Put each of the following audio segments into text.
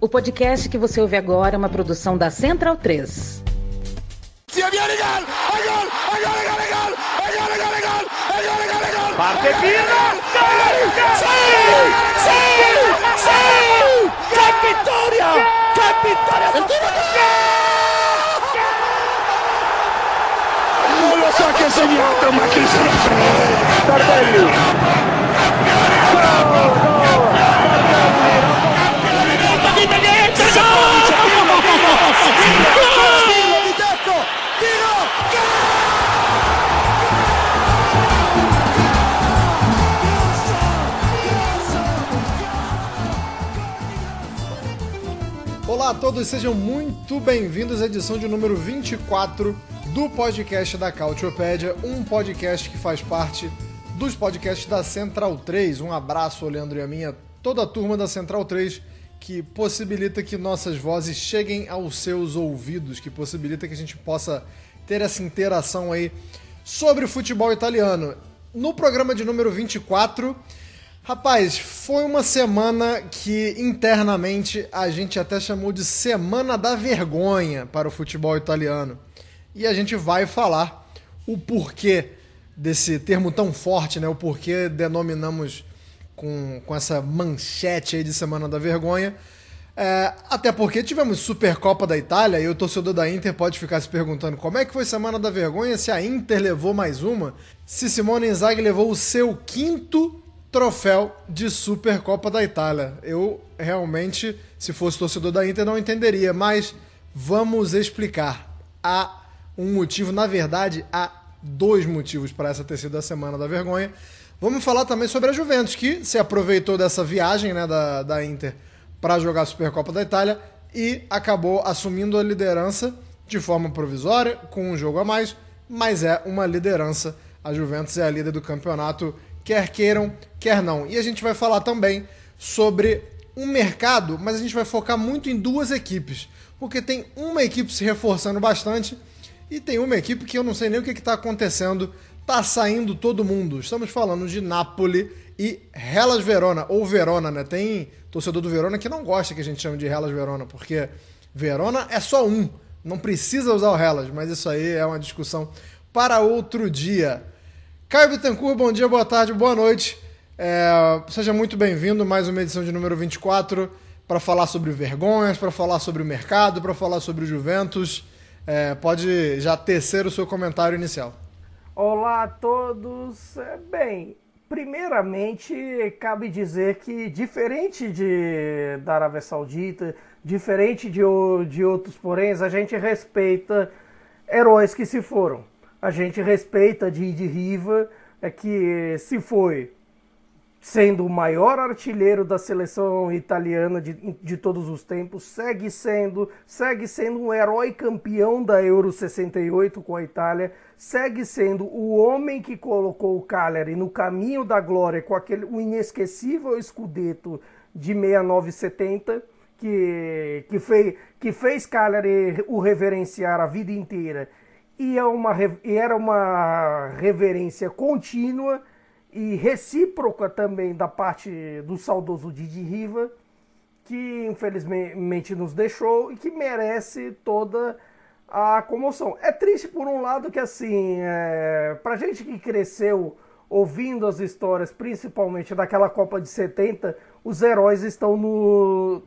O podcast que você ouve agora é uma produção da Central 3. Parte Pirlo! Sì! Sì! Sì! Che vittoria! Che vittoria! Non Olá a todos, sejam muito bem-vindos à edição de número 24 do podcast da Cautiopédia, um podcast que faz parte dos podcasts da Central 3. Um abraço, Leandro e a minha, toda a turma da Central 3, que possibilita que nossas vozes cheguem aos seus ouvidos, que possibilita que a gente possa ter essa interação aí sobre o futebol italiano. No programa de número 24, rapaz, foi uma semana que internamente a gente até chamou de Semana da Vergonha para o futebol italiano. E a gente vai falar o porquê desse termo tão forte, né? O porquê denominamos com, com essa manchete aí de Semana da Vergonha. É, até porque tivemos Supercopa da Itália e o torcedor da Inter pode ficar se perguntando como é que foi Semana da Vergonha se a Inter levou mais uma, se Simone Inzaghi levou o seu quinto troféu de Supercopa da Itália. Eu realmente, se fosse torcedor da Inter, não entenderia, mas vamos explicar. Há um motivo, na verdade, há dois motivos para essa ter sido a Semana da Vergonha. Vamos falar também sobre a Juventus, que se aproveitou dessa viagem né, da, da Inter para jogar a Supercopa da Itália e acabou assumindo a liderança de forma provisória, com um jogo a mais, mas é uma liderança. A Juventus é a líder do campeonato, quer queiram, quer não. E a gente vai falar também sobre um mercado, mas a gente vai focar muito em duas equipes, porque tem uma equipe se reforçando bastante e tem uma equipe que eu não sei nem o que está acontecendo. Tá saindo todo mundo. Estamos falando de Napoli e Hellas Verona, ou Verona, né? Tem torcedor do Verona que não gosta que a gente chame de Hellas Verona, porque Verona é só um. Não precisa usar o Hellas, mas isso aí é uma discussão para outro dia. Caio Bittencourt, bom dia, boa tarde, boa noite. É, seja muito bem-vindo mais uma edição de número 24 para falar sobre vergonhas, para falar sobre o mercado, para falar sobre o Juventus. É, pode já tecer o seu comentário inicial. Olá a todos. É, bem, primeiramente cabe dizer que diferente de, da Arábia Saudita, diferente de, de outros poréns, a gente respeita heróis que se foram. A gente respeita Didi Riva, é que se foi sendo o maior artilheiro da seleção italiana de, de todos os tempos, segue sendo, segue sendo um herói campeão da Euro 68 com a Itália, segue sendo o homem que colocou o Cagliari no caminho da glória com aquele o inesquecível escudeto de 69-70 que, que, fez, que fez Cagliari o reverenciar a vida inteira. E, é uma, e era uma reverência contínua e recíproca também da parte do saudoso Didi Riva, que infelizmente nos deixou e que merece toda a comoção. É triste por um lado que assim, é, pra gente que cresceu ouvindo as histórias, principalmente daquela Copa de 70, os heróis estão, no,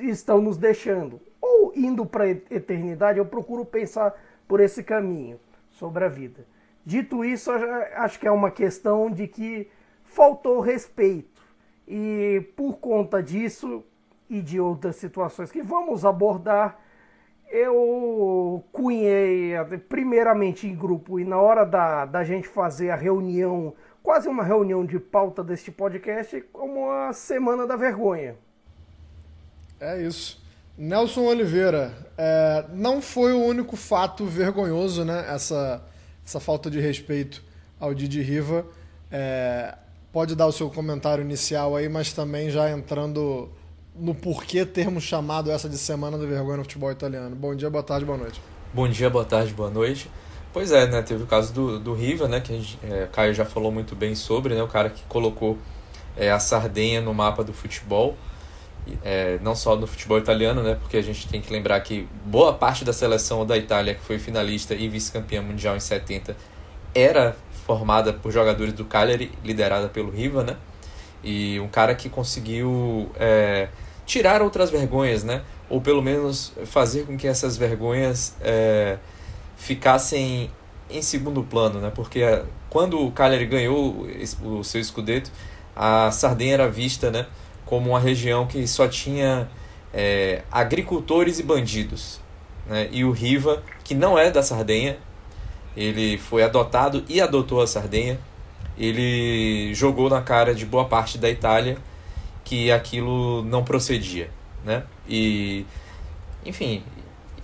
estão nos deixando. Ou indo para eternidade, eu procuro pensar por esse caminho sobre a vida. Dito isso, acho que é uma questão de que faltou respeito. E por conta disso e de outras situações que vamos abordar, eu cunhei, primeiramente em grupo, e na hora da, da gente fazer a reunião, quase uma reunião de pauta deste podcast, como a Semana da Vergonha. É isso. Nelson Oliveira, é, não foi o único fato vergonhoso, né? Essa essa falta de respeito ao Didi Riva. É, pode dar o seu comentário inicial aí, mas também já entrando no porquê termos chamado essa de Semana da Vergonha no futebol italiano. Bom dia, boa tarde, boa noite. Bom dia, boa tarde, boa noite. Pois é, né? Teve o caso do, do Riva, né? Que a gente, é, Caio já falou muito bem sobre, né? O cara que colocou é, a Sardenha no mapa do futebol. é, não só no futebol italiano, né? Porque a gente tem que lembrar que boa parte da seleção da Itália, que foi finalista e vice-campeã mundial em 70, era formada por jogadores do Cagliari, liderada pelo Riva, né? E um cara que conseguiu é, tirar outras vergonhas, né? Ou pelo menos fazer com que essas vergonhas é, ficassem em segundo plano, né? Porque é, quando o Cagliari ganhou o seu escudeto, a Sardenha era vista, né? como uma região que só tinha é, agricultores e bandidos. Né? E o Riva, que não é da Sardenha, ele foi adotado e adotou a Sardenha. Ele jogou na cara de boa parte da Itália que aquilo não procedia, né? E enfim,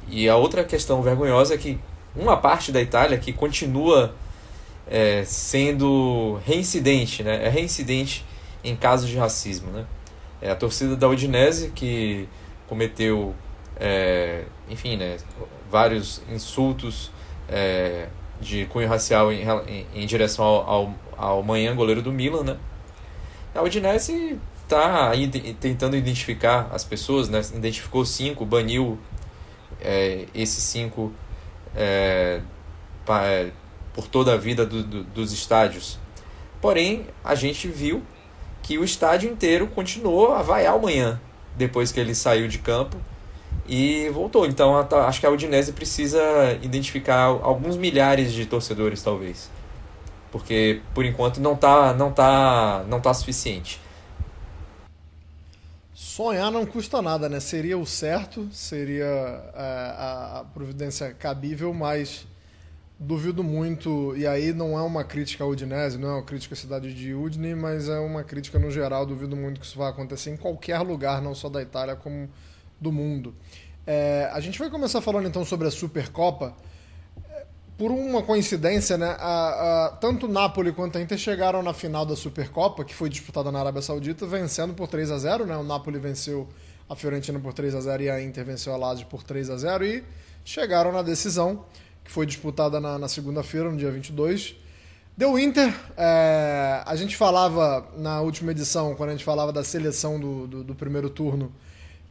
e a outra questão vergonhosa é que uma parte da Itália que continua é, sendo reincidente, né? É reincidente em casos de racismo, né? É a torcida da Udinese que cometeu, é, enfim, né, vários insultos é, de cunho racial em, em, em direção ao, ao, ao Manhã, goleiro do Milan, né? A Udinese está tentando identificar as pessoas, né? Identificou cinco, baniu é, esses cinco é, é, por toda a vida do, do, dos estádios. Porém, a gente viu que o estádio inteiro continuou a vaiar amanhã, depois que ele saiu de campo e voltou. Então acho que a Udinese precisa identificar alguns milhares de torcedores, talvez. Porque por enquanto não tá, não tá, não tá suficiente. Sonhar não custa nada, né? Seria o certo, seria é, a, a providência cabível, mas duvido muito, e aí não é uma crítica à Udinese, não é uma crítica à cidade de Udine, mas é uma crítica no geral, duvido muito que isso vá acontecer em qualquer lugar, não só da Itália, como do mundo. É, a gente vai começar falando então sobre a Supercopa. Por uma coincidência, né, a, a, tanto o Napoli quanto a Inter chegaram na final da Supercopa, que foi disputada na Arábia Saudita, vencendo por 3 a 0 né? O Napoli venceu a Fiorentina por 3 a 0 e a Inter venceu a Lazio por 3 a 0 e chegaram na decisão que foi disputada na, na segunda-feira, no dia 22. Deu Inter. É, a gente falava na última edição, quando a gente falava da seleção do, do, do, primeiro turno,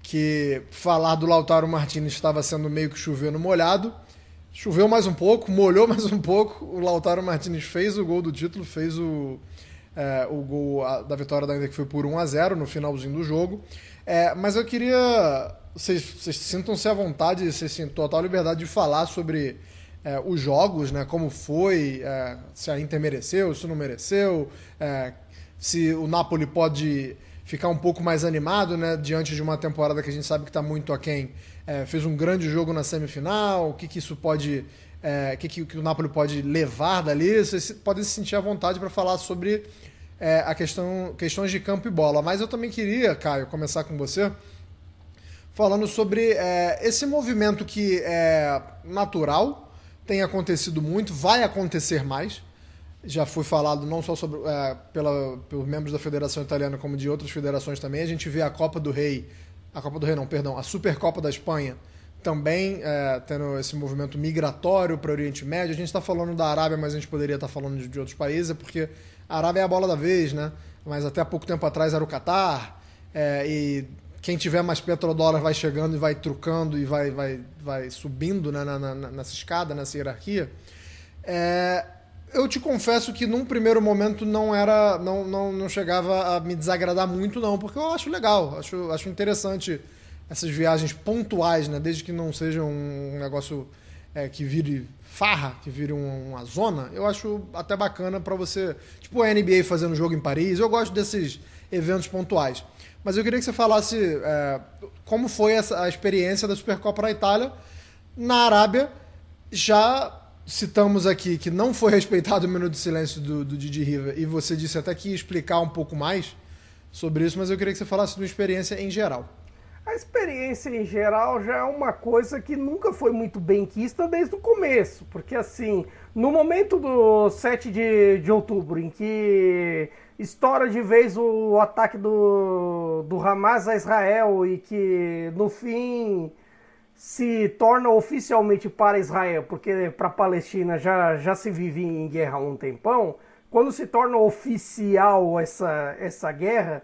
que falar do Lautaro Martinez estava sendo meio que chovendo molhado. Choveu mais um pouco, molhou mais um pouco. O Lautaro Martinez fez o gol do título, fez o, é, o gol da vitória da Inter, que foi por 1 a 0 no finalzinho do jogo. É, mas eu queria. Vocês, vocês sintam-se à vontade, vocês têm total liberdade de falar sobre é, os jogos, né? Como foi, é, se a Inter mereceu, se não mereceu, é, se o Napoli pode ficar um pouco mais animado, né? Diante de uma temporada que a gente sabe que está muito aquém. É, fez um grande jogo na semifinal, o que, que isso pode... É, o que, que, que, o Napoli pode levar dali, vocês podem se sentir à vontade para falar sobre é, a questão questões de campo e bola. Mas eu também queria, Caio, começar com você falando sobre é, esse movimento que é natural, tem acontecido muito, vai acontecer mais. Já foi falado não só sobre, é, pela, pelos membros da Federação Italiana, como de outras federações também. A gente vê a Copa do Rei, a Copa do Rei não, perdão, a Supercopa da Espanha também é, tendo esse movimento migratório para o Oriente Médio. A gente está falando da Arábia, mas a gente poderia estar tá falando de, de, outros países, porque a Arábia é a bola da vez, né? Mas até pouco tempo atrás era o Catar, é, e quem tiver mais petrodólar vai chegando e vai trucando e vai, vai, vai subindo né, na, na, nessa escada, nessa hierarquia. É, eu te confesso que num primeiro momento não era não, não, não chegava a me desagradar muito não porque eu acho legal acho, acho interessante essas viagens pontuais né desde que não seja um negócio é, que vire farra que vire uma zona eu acho até bacana para você tipo a NBA fazendo jogo em Paris eu gosto desses eventos pontuais mas eu queria que você falasse é, como foi essa, a experiência da Supercopa na Itália. Na Arábia, já citamos aqui que não foi respeitado o minuto de silêncio do, do Didi Riva, e você disse até que ia explicar um pouco mais sobre isso, mas eu queria que você falasse da experiência em geral. A experiência em geral já é uma coisa que nunca foi muito bem quista desde o começo, porque assim, no momento do 7 de, de outubro, em que estoura de vez o ataque do, do Hamas a Israel e que no fim se torna oficialmente para Israel, porque para a Palestina já, já se vive em guerra há um tempão, quando se torna oficial essa, essa guerra,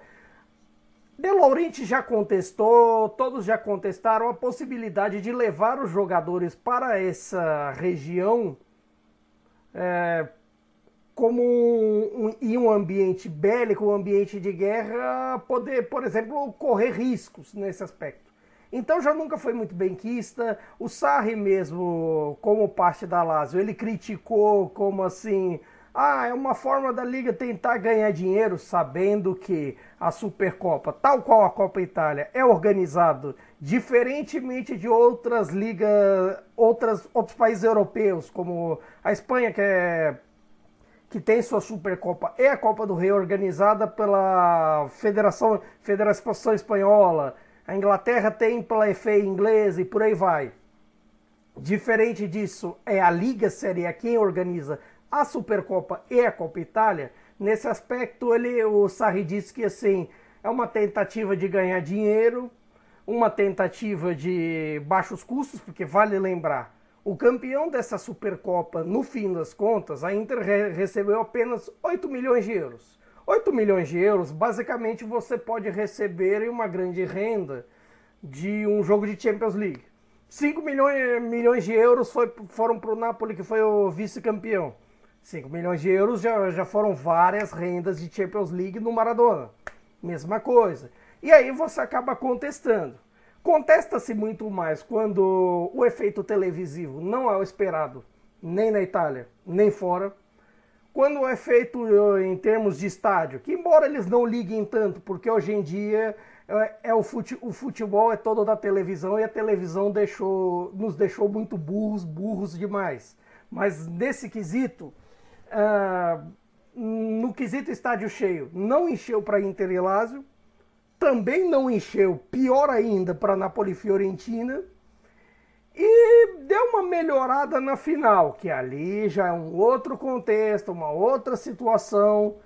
De Laurenti já contestou, todos já contestaram a possibilidade de levar os jogadores para essa região é, como um, um, em um ambiente bélico, um ambiente de guerra, poder, por exemplo, correr riscos nesse aspecto. Então já nunca foi muito benquista. O Sarri mesmo, como parte da Lazio, ele criticou como assim, ah, é uma forma da liga tentar ganhar dinheiro, sabendo que a Supercopa, tal qual a Copa Itália, é organizado diferentemente de outras ligas, outras, outros países europeus, como a Espanha, que é que tem sua Supercopa e a Copa do Rei organizada pela Federação, Federação Espanhola, a Inglaterra tem pela FA inglesa e por aí vai. Diferente disso, é a Liga Série A quem organiza a Supercopa e a Copa Itália. Nesse aspecto, ele, o Sarri disse que assim, é uma tentativa de ganhar dinheiro, uma tentativa de baixos custos, porque vale lembrar, o campeão dessa Supercopa, no fim das contas, a Inter re recebeu apenas 8 milhões de euros. 8 milhões de euros, basicamente você pode receber uma grande renda de um jogo de Champions League. 5 milhões, milhões de euros foi, foram para o Napoli, que foi o vice-campeão. 5 milhões de euros já, já foram várias rendas de Champions League no Maradona. Mesma coisa. E aí você acaba contestando. Contesta-se muito mais quando o efeito televisivo não é o esperado, nem na Itália, nem fora. Quando é feito em termos de estádio, que embora eles não liguem tanto, porque hoje em dia é, é o, fute, o futebol é todo da televisão e a televisão deixou, nos deixou muito burros, burros demais. Mas nesse quesito, uh, no quesito estádio cheio, não encheu para Inter e Lazio, também não encheu, pior ainda, para Napoli Fiorentina. E deu uma melhorada na final, que ali já é um outro contexto, uma outra situação,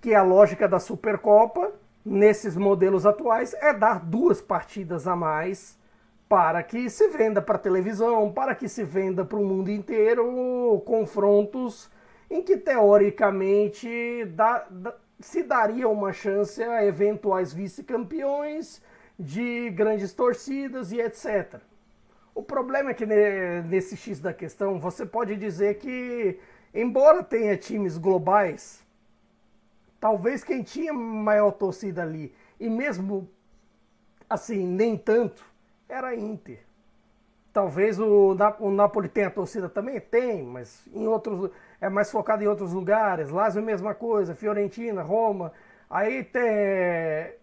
que a lógica da Supercopa, nesses modelos atuais, é dar duas partidas a mais para que se venda para televisão, para que se venda para o mundo inteiro confrontos em que teoricamente dá, dá se daria uma chance a eventuais vice-campeões de grandes torcidas e etc. O problema é que nesse X da questão você pode dizer que, embora tenha times globais, talvez quem tinha maior torcida ali, e mesmo assim, nem tanto, era a Inter. Talvez o, o Napoli tenha torcida também? Tem, mas em outros é mais focado em outros lugares. Lazio, mesma coisa. Fiorentina, Roma. Aí tem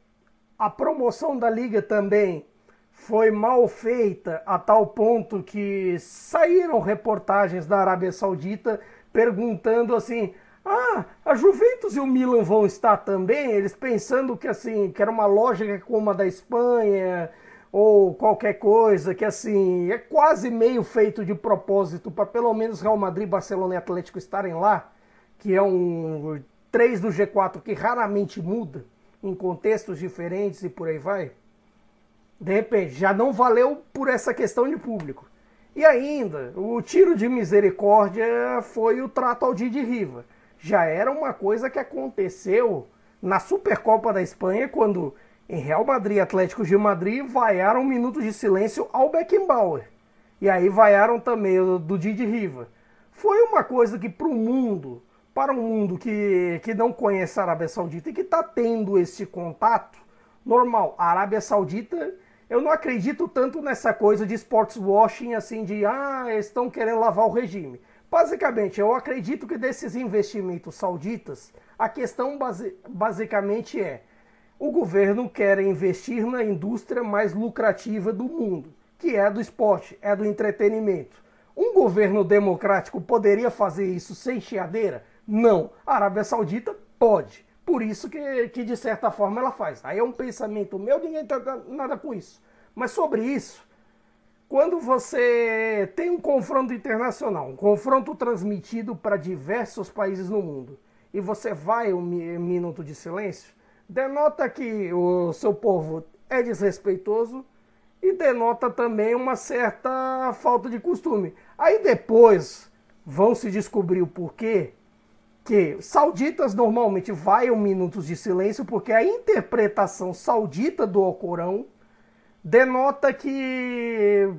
a promoção da liga também foi mal feita a tal ponto que saíram reportagens da Arábia Saudita perguntando assim: "Ah, a Juventus e o Milan vão estar também?" Eles pensando que assim, que era uma lógica como a da Espanha, ou qualquer coisa que assim é quase meio feito de propósito para pelo menos Real Madrid, Barcelona e Atlético estarem lá, que é um 3 do G4 que raramente muda em contextos diferentes e por aí vai. De repente, já não valeu por essa questão de público. E ainda, o tiro de misericórdia foi o trato ao Didi Riva. Já era uma coisa que aconteceu na Supercopa da Espanha, quando em Real Madrid e Atlético de Madrid, vaiaram um minuto de silêncio ao Beckenbauer. E aí vaiaram também o do Didi Riva. Foi uma coisa que para o mundo, para um mundo que, que não conhece a Arábia Saudita e que está tendo esse contato, normal. A Arábia Saudita, eu não acredito tanto nessa coisa de sports washing, assim, de ah, estão querendo lavar o regime. Basicamente, eu acredito que desses investimentos sauditas, a questão base, basicamente é o governo quer investir na indústria mais lucrativa do mundo, que é do esporte, é do entretenimento. Um governo democrático poderia fazer isso sem chiadeira? Não. A Arábia Saudita pode. Por isso que, que de certa forma ela faz. Aí é um pensamento meu, ninguém tem nada com isso. Mas sobre isso, quando você tem um confronto internacional, um confronto transmitido para diversos países no mundo, e você vai um minuto de silêncio, denota que o seu povo é desrespeitoso e denota também uma certa falta de costume. Aí depois vão se descobrir o porquê que sauditas normalmente vaiam minutos de silêncio porque a interpretação saudita do Alcorão denota que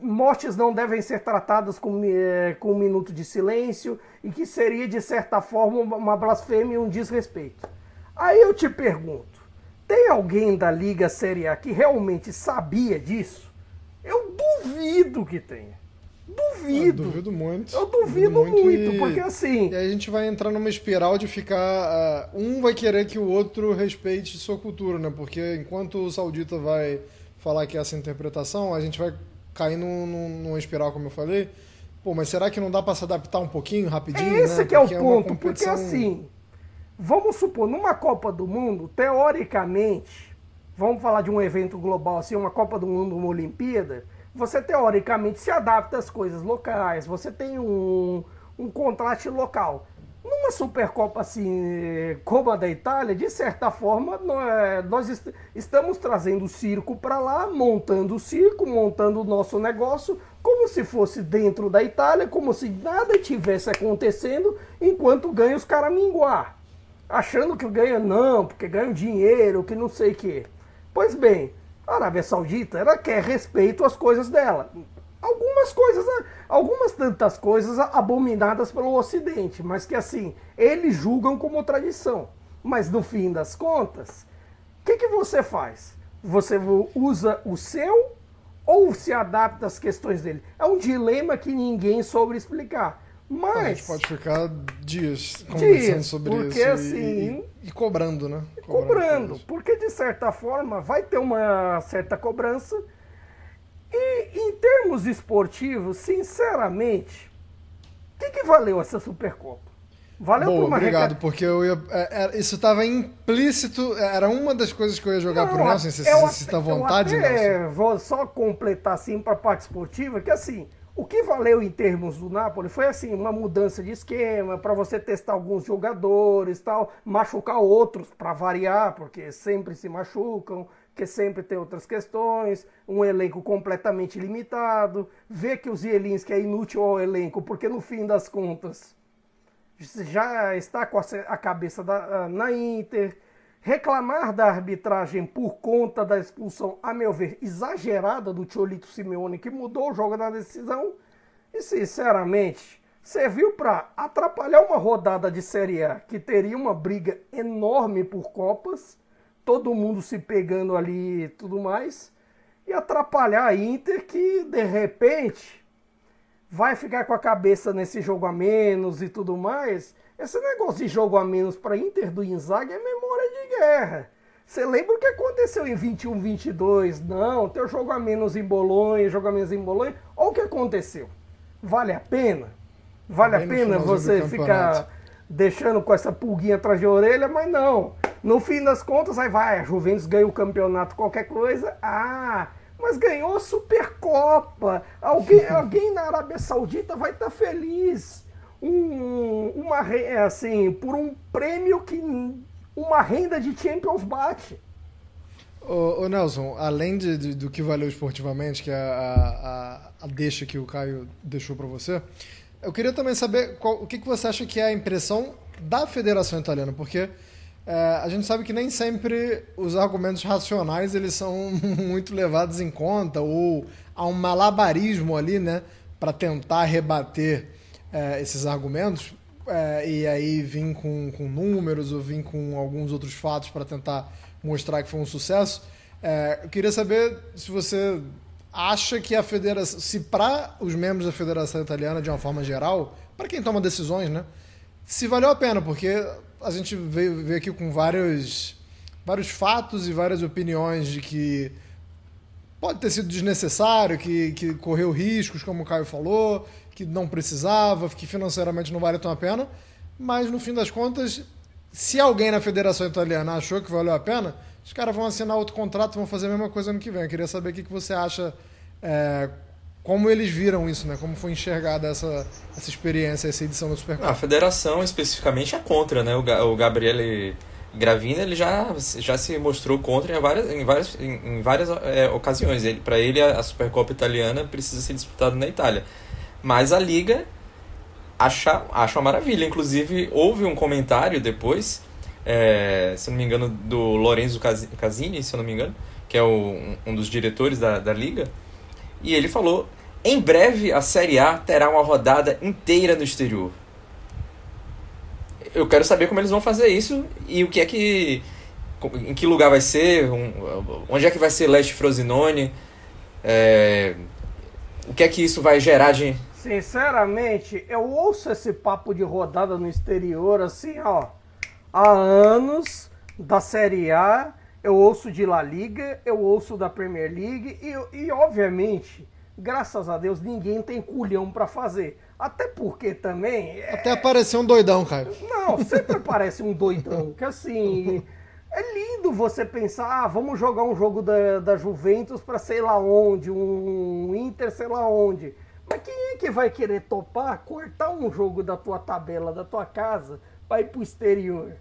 mortes não devem ser tratadas com, eh, com um minuto de silêncio e que seria, de certa forma, uma blasfêmia e um desrespeito. Aí eu te pergunto, tem alguém da Liga Série A que realmente sabia disso? Eu duvido que tenha. Duvido. Eu duvido muito. Eu duvido, duvido muito, muito e... porque assim. E aí a gente vai entrar numa espiral de ficar. Uh, um vai querer que o outro respeite sua cultura, né? Porque enquanto o saudita vai falar que é essa interpretação, a gente vai cair num, num, numa espiral, como eu falei. Pô, mas será que não dá para se adaptar um pouquinho, rapidinho? É esse né? que é o ponto, é porque assim, vamos supor, numa Copa do Mundo, teoricamente, vamos falar de um evento global assim, uma Copa do Mundo, uma Olimpíada, você teoricamente se adapta às coisas locais, você tem um, um contraste local. Numa Supercopa assim, como a da Itália, de certa forma, nós est estamos trazendo o circo para lá, montando o circo, montando o nosso negócio, como se fosse dentro da Itália, como se nada tivesse acontecendo, enquanto ganha os caraminguá. Achando que ganha não, porque ganha dinheiro, que não sei o quê. Pois bem, a Arábia Saudita, ela quer respeito às coisas dela. Algumas coisas, algumas tantas coisas abominadas pelo Ocidente, mas que assim, eles julgam como tradição. Mas no fim das contas, o que, que você faz? Você usa o seu ou se adapta às questões dele? É um dilema que ninguém soube explicar. Mas. A gente pode ficar dias conversando dias, sobre porque, isso. Assim, e, e, cobrando, né? Cobrando, cobrando porque de certa forma vai ter uma certa cobrança. E em termos esportivos, sinceramente, o que, que valeu essa Supercopa? Valeu Boa, por uma obrigado, porque eu ia, é, é, isso estava implícito, era uma das coisas que eu ia jogar não, pro Nelson, se você cita vontade, eu até Nelson. Vou só completar assim para a parte esportiva, que assim, o que valeu em termos do Napoli foi assim, uma mudança de esquema, para você testar alguns jogadores, tal, machucar outros para variar, porque sempre se machucam, que sempre tem outras questões, um elenco completamente limitado, ver que o Zielinski é inútil ao elenco, porque no fim das contas já está com a cabeça da, na Inter, reclamar da arbitragem por conta da expulsão, a meu ver, exagerada do Tiolito Simeone, que mudou o jogo na decisão. E, sinceramente, serviu para atrapalhar uma rodada de Série A que teria uma briga enorme por Copas, todo mundo se pegando ali e tudo mais, e atrapalhar a Inter que, de repente, vai ficar com a cabeça nesse jogo a menos e tudo mais esse negócio de jogo a menos para Inter do Inzaghi é memória de guerra. Você lembra o que aconteceu em 21, 22? Não, teu jogo a menos em Bolonha, jogo a menos em Bolonha. Olha o que aconteceu. Vale a pena? Vale Bem a pena você ficar deixando com essa pulguinha atrás de orelha? Mas não. No fim das contas, aí vai, a Juventus ganha o campeonato, qualquer coisa. Ah, mas ganhou a Supercopa. Alguém, alguém na Arábia Saudita vai estar tá feliz um, uma é assim por um prêmio que uma renda de Champions bate. Ô, ô Nelson, além de, de, do que valeu esportivamente, que é a, a, a deixa que o Caio deixou para você, eu queria também saber qual, o que, que você acha que é a impressão da Federação Italiana, porque é, a gente sabe que nem sempre os argumentos racionais eles são muito levados em conta ou há um malabarismo ali, né, para tentar rebater é, esses argumentos é, e aí vim com, com números ou vim com alguns outros fatos para tentar mostrar que foi um sucesso. É, eu queria saber se você acha que a federação, se para os membros da Federação Italiana, de uma forma geral, para quem toma decisões, né, se valeu a pena, porque a gente veio, veio aqui com vários, vários fatos e várias opiniões de que pode ter sido desnecessário, que, que correu riscos, como o Caio falou, que não precisava, que financeiramente não vale tão a pena, mas no fim das contas, se alguém na Federação Italiana achou que valeu a pena, os caras vão assinar outro contrato, vão fazer a mesma coisa ano que vem. Eu queria saber o que você acha, é, como eles viram isso, né? Como foi enxergada essa, essa experiência, essa edição do Supercopa. A Federação especificamente é contra, né? O, Gabriele Gravina ele já, já se mostrou contra em várias, em várias, em, várias é, ocasiões. Ele, Para ele, a Supercopa italiana precisa ser disputada na Itália. Mas a liga acha, acha uma maravilha. Inclusive, houve um comentário depois, é, se não me engano, do Lorenzo Casini, se eu não me engano, que é o, um dos diretores da, da liga, e ele falou: em breve a Série A terá uma rodada inteira no exterior. Eu quero saber como eles vão fazer isso e o que é que. Em que lugar vai ser, onde é que vai ser Leste Frosinone, é, o que é que isso vai gerar de. Sinceramente, eu ouço esse papo de rodada no exterior assim, ó, há anos da Série A, eu ouço de La Liga, eu ouço da Premier League e, e obviamente, graças a Deus, ninguém tem culhão para fazer. Até porque também. É... Até apareceu um doidão, cara. Não, sempre aparece um doidão, que assim. É lindo você pensar, ah, vamos jogar um jogo da, da Juventus para sei lá onde, um Inter sei lá onde. Mas quem é que vai querer topar cortar um jogo da tua tabela, da tua casa, para ir pro exterior?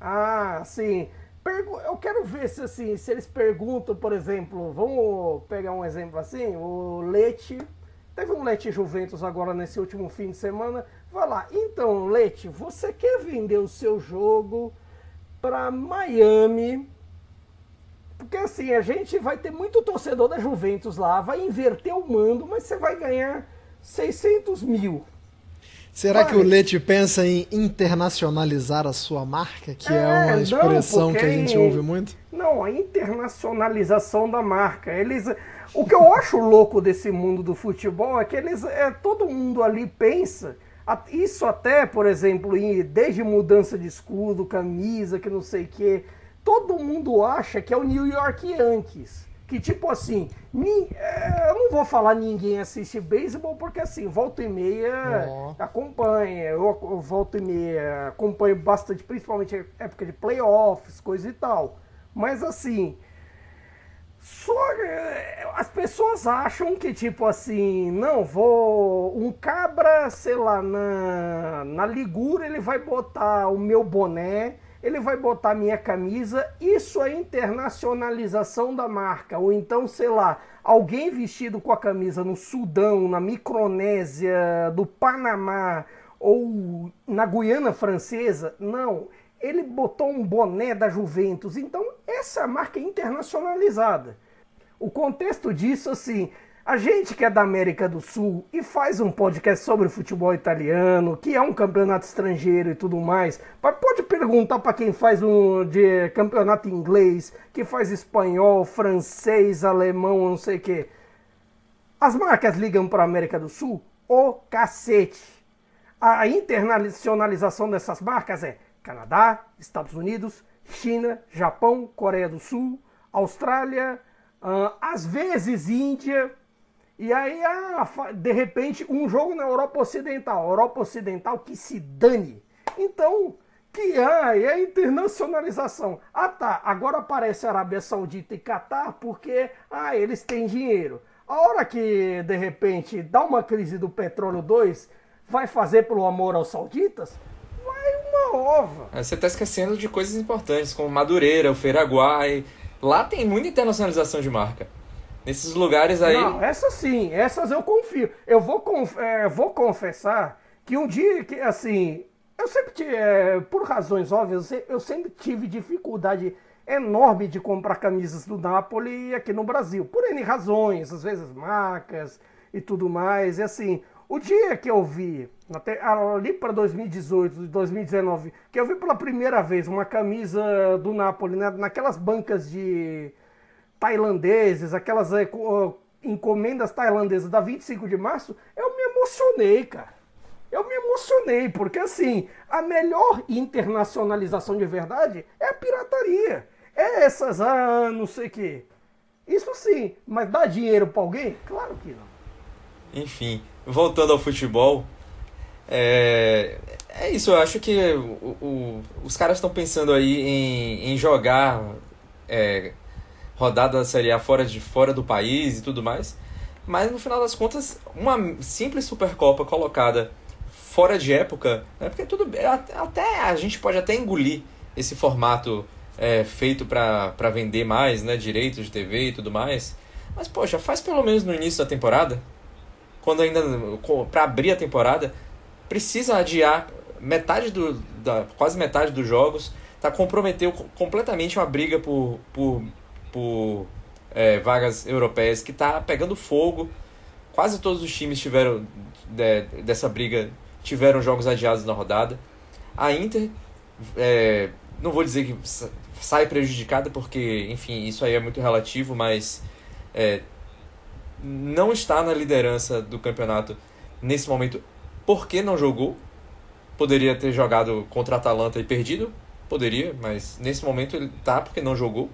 Ah, sim. Eu quero ver se assim, se eles perguntam, por exemplo, vamos pegar um exemplo assim, o Leite, teve um Leite Juventus agora nesse último fim de semana, vai lá, então Leite, você quer vender o seu jogo para Miami? Porque assim, a gente vai ter muito torcedor da Juventus lá, vai inverter o mando, mas você vai ganhar 600 mil. Será que o Leite pensa em internacionalizar a sua marca, que é, é uma expressão não, que a gente ouve muito? Não, a internacionalização da marca. Eles, o que eu acho louco desse mundo do futebol é que eles, é, todo mundo ali pensa, isso até, por exemplo, desde mudança de escudo, camisa, que não sei o quê, todo mundo acha que é o New York Yankees que tipo assim, ni, é, eu não vou falar ninguém assiste beisebol, porque assim, volta e meia oh. acompanha, eu, eu volta e meia acompanho bastante, principalmente época de playoffs, coisa e tal. Mas assim, só é, as pessoas acham que tipo assim, não, vou um cabra, sei lá, na, na ligura ele vai botar o meu boné ele vai botar minha camisa, isso é internacionalização da marca. Ou então, sei lá, alguém vestido com a camisa no Sudão, na Micronésia, do Panamá ou na Guiana Francesa. Não, ele botou um boné da Juventus. Então, essa é marca internacionalizada. O contexto disso, assim, a gente que é da América do Sul e faz um podcast sobre futebol italiano, que é um campeonato estrangeiro e tudo mais, pode perguntar para quem faz um de campeonato inglês, que faz espanhol, francês, alemão, não sei o que. As marcas ligam para a América do Sul? O cacete. A internacionalização dessas marcas é Canadá, Estados Unidos, China, Japão, Coreia do Sul, Austrália, uh, às vezes Índia, e aí, ah, de repente, um jogo na Europa Ocidental. Europa Ocidental que se dane. Então, que ah, é internacionalização. Ah tá, agora aparece Arábia Saudita e Catar porque ah, eles têm dinheiro. A hora que, de repente, dá uma crise do petróleo 2, vai fazer pelo amor aos sauditas? Vai uma ova. Você está esquecendo de coisas importantes, como Madureira, o Feiraguai. Lá tem muita internacionalização de marca. Nesses lugares aí. Não, essas sim, essas eu confio. Eu vou, conf é, vou confessar que um dia que, assim, eu sempre tive, é, por razões óbvias, eu sempre tive dificuldade enorme de comprar camisas do Napoli aqui no Brasil. Por N razões, às vezes marcas e tudo mais. E assim, o dia que eu vi, até, ali para 2018, 2019, que eu vi pela primeira vez uma camisa do Napoli né, naquelas bancas de tailandeses, aquelas é, encomendas tailandesas da 25 de março, eu me emocionei, cara. Eu me emocionei, porque assim, a melhor internacionalização de verdade é a pirataria. É essas, ah, não sei o quê. Isso sim, mas dá dinheiro para alguém? Claro que não. Enfim, voltando ao futebol, é, é isso, eu acho que o, o, os caras estão pensando aí em, em jogar é, rodada da Série A fora, de, fora do país e tudo mais. Mas no final das contas, uma simples Supercopa colocada fora de época, né, porque tudo até a gente pode até engolir esse formato é, feito para vender mais, né, direitos de TV e tudo mais. Mas poxa, faz pelo menos no início da temporada, quando ainda para abrir a temporada, precisa adiar metade do, da, quase metade dos jogos, tá comprometeu completamente uma briga por, por, por é, vagas europeias que está pegando fogo. Quase todos os times tiveram de, dessa briga tiveram jogos adiados na rodada. A Inter, é, não vou dizer que sai prejudicada, porque, enfim, isso aí é muito relativo, mas é, não está na liderança do campeonato nesse momento porque não jogou. Poderia ter jogado contra a Atalanta e perdido, poderia, mas nesse momento ele tá porque não jogou.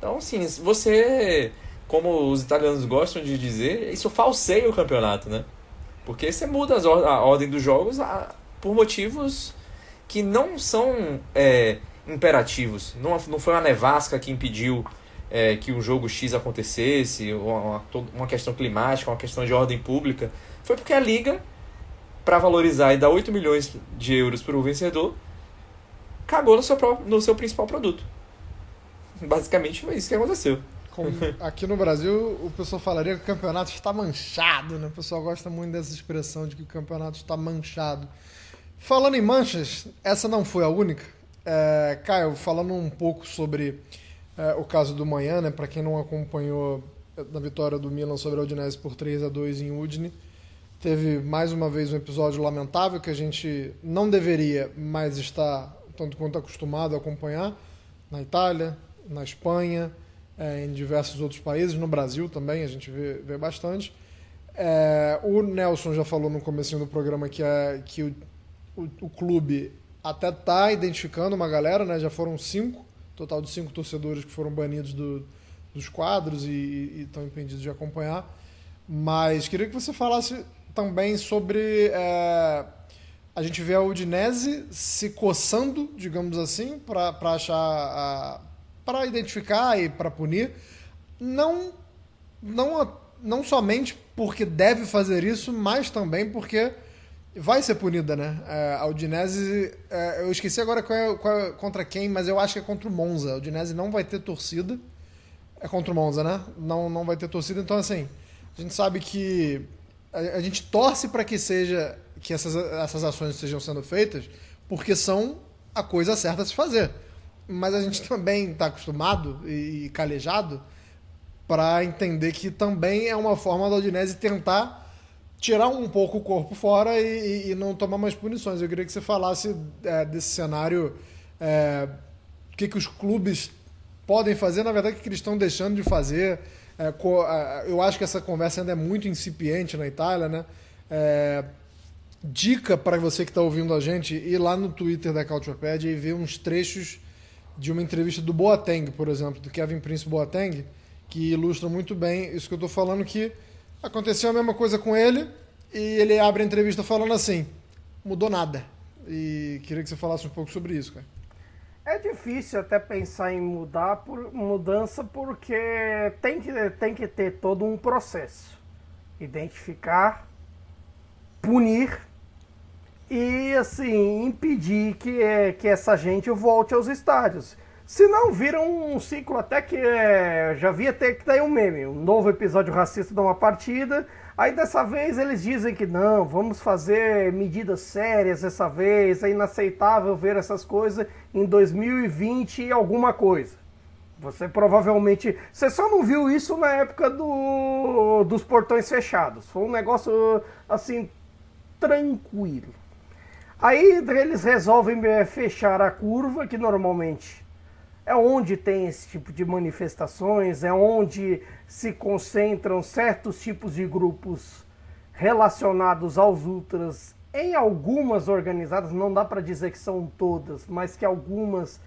Então, assim, você, como os italianos gostam de dizer, isso falseia o campeonato, né? Porque você muda a ordem dos jogos a, por motivos que não são é, imperativos. Não, não foi uma nevasca que impediu é, que um jogo X acontecesse, uma, uma questão climática, uma questão de ordem pública. Foi porque a Liga, para valorizar e dar 8 milhões de euros para o vencedor, cagou no seu, no seu principal produto. Basicamente foi isso que aconteceu. Como aqui no Brasil, o pessoal falaria que o campeonato está manchado, né? O pessoal gosta muito dessa expressão de que o campeonato está manchado. Falando em manchas, essa não foi a única. É, Caio, falando um pouco sobre é, o caso do manhã, né? Para quem não acompanhou na vitória do Milan sobre a Udinese por 3 a 2 em Udine, teve mais uma vez um episódio lamentável que a gente não deveria, mas está tanto quanto acostumado a acompanhar na Itália, na Espanha, é, em diversos outros países, no Brasil também a gente vê, vê bastante. É, o Nelson já falou no começo do programa que, é, que o, o, o clube até está identificando uma galera, né? já foram cinco, total de cinco torcedores que foram banidos do, dos quadros e estão impedidos de acompanhar. Mas queria que você falasse também sobre. É, a gente vê a Udinese se coçando, digamos assim, para achar. Para identificar e para punir, não, não, não somente porque deve fazer isso, mas também porque vai ser punida, né? É, a Udinese, é, eu esqueci agora qual é, qual é, contra quem, mas eu acho que é contra o Monza. A Udinese não vai ter torcida. É contra o Monza, né? Não, não vai ter torcida. Então, assim, a gente sabe que a, a gente torce para que seja que essas, essas ações estejam sendo feitas, porque são a coisa certa a se fazer mas a gente também está acostumado e, calejado para entender que também é uma forma da Udinese tentar tirar um pouco o corpo fora e, e, não tomar mais punições. Eu queria que você falasse é, desse cenário, é, o que, que os clubes podem fazer, na verdade, o que eles estão deixando de fazer. É, eu acho que essa conversa ainda é muito incipiente na Itália, né? É, dica para você que está ouvindo a gente ir lá no Twitter da Cautiopédia e ver uns trechos de uma entrevista do Boateng, por exemplo, do Kevin Prince Boateng, que ilustra muito bem isso que eu estou falando, que aconteceu a mesma coisa com ele e ele abre a entrevista falando assim, mudou nada. E queria que você falasse um pouco sobre isso, cara. É difícil até pensar em mudar por mudança porque tem que, tem que ter todo um processo. Identificar, punir e assim impedir que, é, que essa gente volte aos estádios. Se não, vira um ciclo até que é, já via ter que ter um meme, um novo episódio racista de uma partida. Aí dessa vez eles dizem que não, vamos fazer medidas sérias dessa vez, é inaceitável ver essas coisas em 2020 e alguma coisa. Você provavelmente. Você só não viu isso na época do, dos portões fechados. Foi um negócio assim, tranquilo. Aí eles resolvem é, fechar a curva, que normalmente é onde tem esse tipo de manifestações, é onde se concentram certos tipos de grupos relacionados aos ultras em algumas organizadas, não dá para dizer que são todas, mas que algumas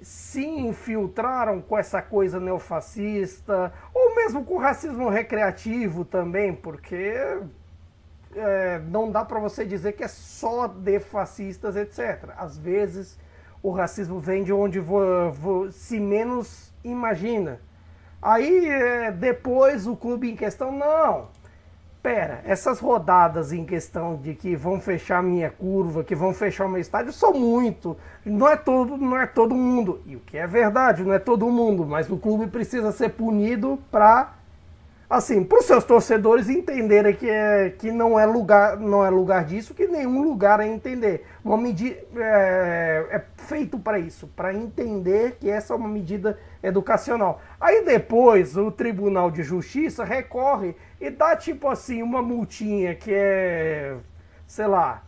se infiltraram com essa coisa neofascista, ou mesmo com racismo recreativo também, porque é, não dá para você dizer que é só de fascistas, etc. Às vezes o racismo vem de onde vo, vo, se menos imagina. Aí é, depois o clube em questão, não. Pera, essas rodadas em questão de que vão fechar minha curva, que vão fechar o meu estádio, são muito. Não é todo, não é todo mundo. E o que é verdade, não é todo mundo, mas o clube precisa ser punido para assim, para os seus torcedores entenderem que, é, que não, é lugar, não é lugar disso, que nenhum lugar é entender. Uma medida é, é feito para isso, para entender que essa é uma medida educacional. Aí depois o Tribunal de Justiça recorre e dá tipo assim uma multinha que é, sei lá,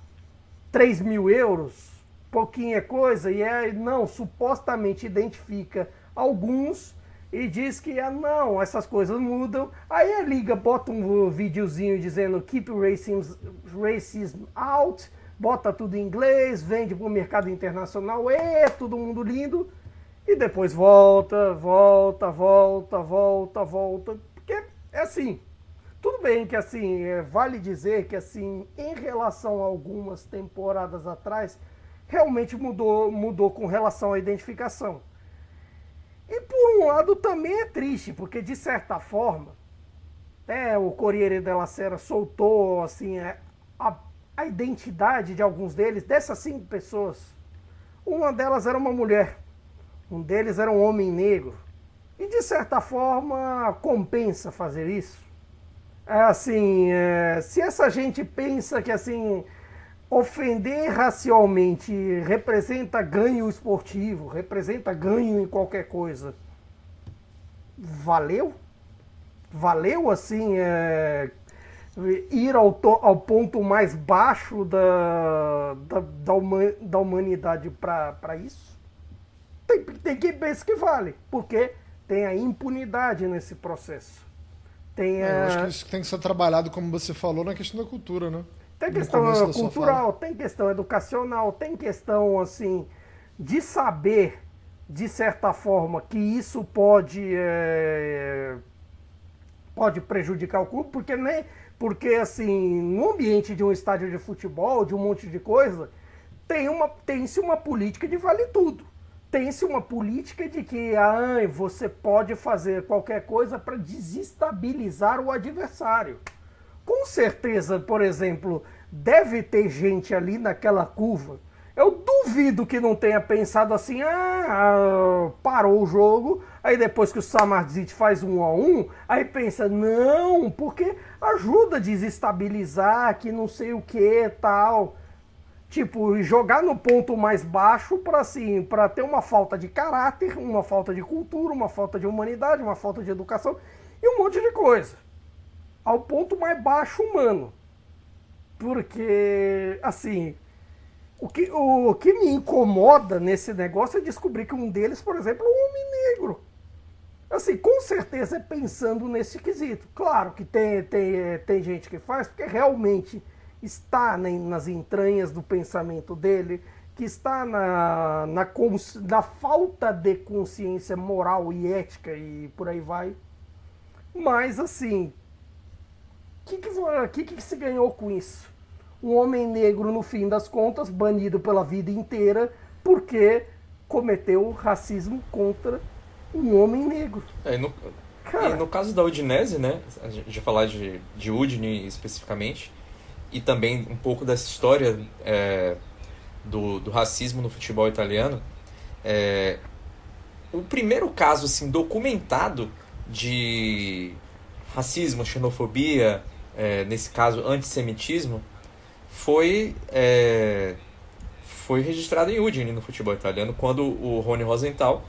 3 mil euros, pouquinha coisa, e é, não, supostamente identifica alguns e diz que ah, não, essas coisas mudam. Aí liga bota um videozinho dizendo keep racism, racism out, bota tudo em inglês, vende para o mercado internacional, é todo mundo lindo. E depois volta, volta, volta, volta, volta. Porque é assim. Tudo bem que assim, é, vale dizer que assim, em relação a algumas temporadas atrás, realmente mudou, mudou com relação à identificação. E por um lado também é triste, porque de certa forma, né, o Corriere della Sera soltou assim é, a, a identidade de alguns deles, dessas cinco pessoas. Uma delas era uma mulher, um deles era um homem negro. E de certa forma compensa fazer isso. É assim, é, se essa gente pensa que assim ofender racialmente representa ganho esportivo, representa ganho em qualquer coisa. Valeu? Valeu assim é, ir ao, to, ao ponto mais baixo da, da, da, uma, da humanidade para isso? Tem, tem que pensar que vale, porque tem a impunidade nesse processo. Tem a... É, eu acho que isso tem que ser trabalhado, como você falou, na questão da cultura, né? Tem questão cultural, tem questão educacional, tem questão assim de saber de certa forma que isso pode é, pode prejudicar o clube, porque nem porque assim no ambiente de um estádio de futebol, de um monte de coisa, tem uma tem-se uma política de vale tudo. Tem-se uma política de que ah, você pode fazer qualquer coisa para desestabilizar o adversário. Com certeza, por exemplo, deve ter gente ali naquela curva. Eu duvido que não tenha pensado assim, ah, parou o jogo, aí depois que o Samarzit faz um a um, aí pensa, não, porque ajuda a desestabilizar, que não sei o que tal. Tipo, jogar no ponto mais baixo para assim, para ter uma falta de caráter, uma falta de cultura, uma falta de humanidade, uma falta de educação e um monte de coisa ao ponto mais baixo humano. Porque, assim, o que, o que me incomoda nesse negócio é descobrir que um deles, por exemplo, é um homem negro. Assim, com certeza é pensando nesse quesito. Claro que tem, tem, tem gente que faz, porque realmente está nas entranhas do pensamento dele, que está na, na, na falta de consciência moral e ética e por aí vai. Mas, assim, o que, que, que, que se ganhou com isso? Um homem negro, no fim das contas, banido pela vida inteira porque cometeu racismo contra um homem negro. É, no, e no caso da Udinese, né? A gente falar de, de Udine especificamente, e também um pouco dessa história é, do, do racismo no futebol italiano. É, o primeiro caso assim, documentado de racismo, xenofobia, é, nesse caso antissemitismo, foi, é, foi registrado em Udine no futebol italiano, quando o Rony Rosenthal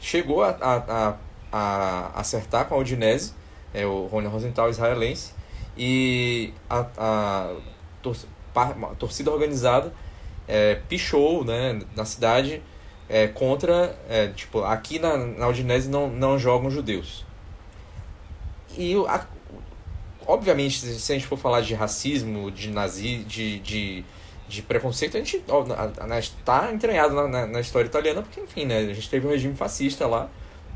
chegou a, a, a, a acertar com a Udinese, é, o Rony Rosenthal israelense, e a, a, tor a torcida organizada é, pichou né, na cidade é, contra, é, tipo, aqui na, na Udinese não, não jogam judeus. E a, obviamente, se a gente for falar de racismo, de nazi, de, de, de preconceito, a gente está entranhado na, na, na, história italiana, porque, enfim, né, a gente teve um regime fascista lá,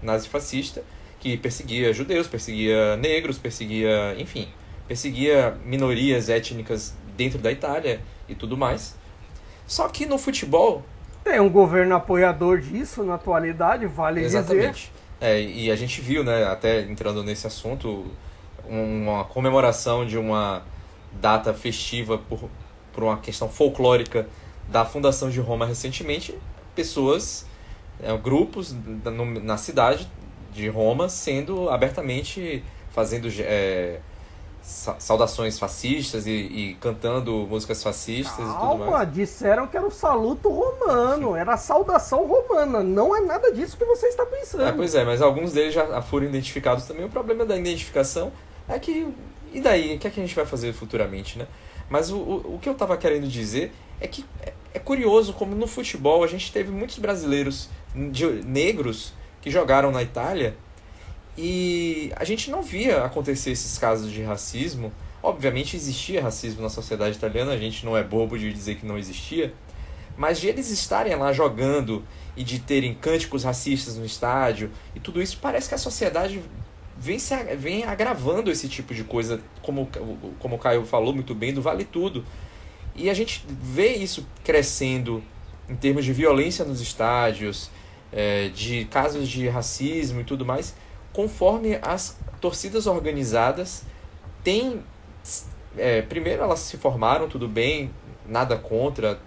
nazi-fascista, que perseguia judeus, perseguia negros, perseguia, enfim, perseguia minorias étnicas dentro da Itália e tudo mais. Só que no futebol... Tem um governo apoiador disso na atualidade, vale Exatamente. dizer. É, e a gente viu, né, até entrando nesse assunto, uma comemoração de uma data festiva por, por uma questão folclórica da fundação de Roma recentemente, pessoas, é, grupos na cidade de Roma sendo abertamente fazendo é, saudações fascistas e, e, cantando músicas fascistas Calma, e tudo mais. disseram que era o saluto romano, era a saudação romana. Não é nada disso que você está pensando. É, pois é, mas alguns deles já foram identificados também. O problema da identificação é que. E daí? O que, é que a gente vai fazer futuramente, né? Mas o, o, o que eu estava querendo dizer é que é, é curioso como no futebol a gente teve muitos brasileiros de, negros que jogaram na Itália e a gente não via acontecer esses casos de racismo. Obviamente existia racismo na sociedade italiana, a gente não é bobo de dizer que não existia, mas de eles estarem lá jogando e de terem cânticos racistas no estádio e tudo isso, parece que a sociedade vem, se, vem agravando esse tipo de coisa, como, como o Caio falou muito bem, do vale tudo. E a gente vê isso crescendo em termos de violência nos estádios, é, de casos de racismo e tudo mais, conforme as torcidas organizadas têm. É, primeiro, elas se formaram, tudo bem, nada contra,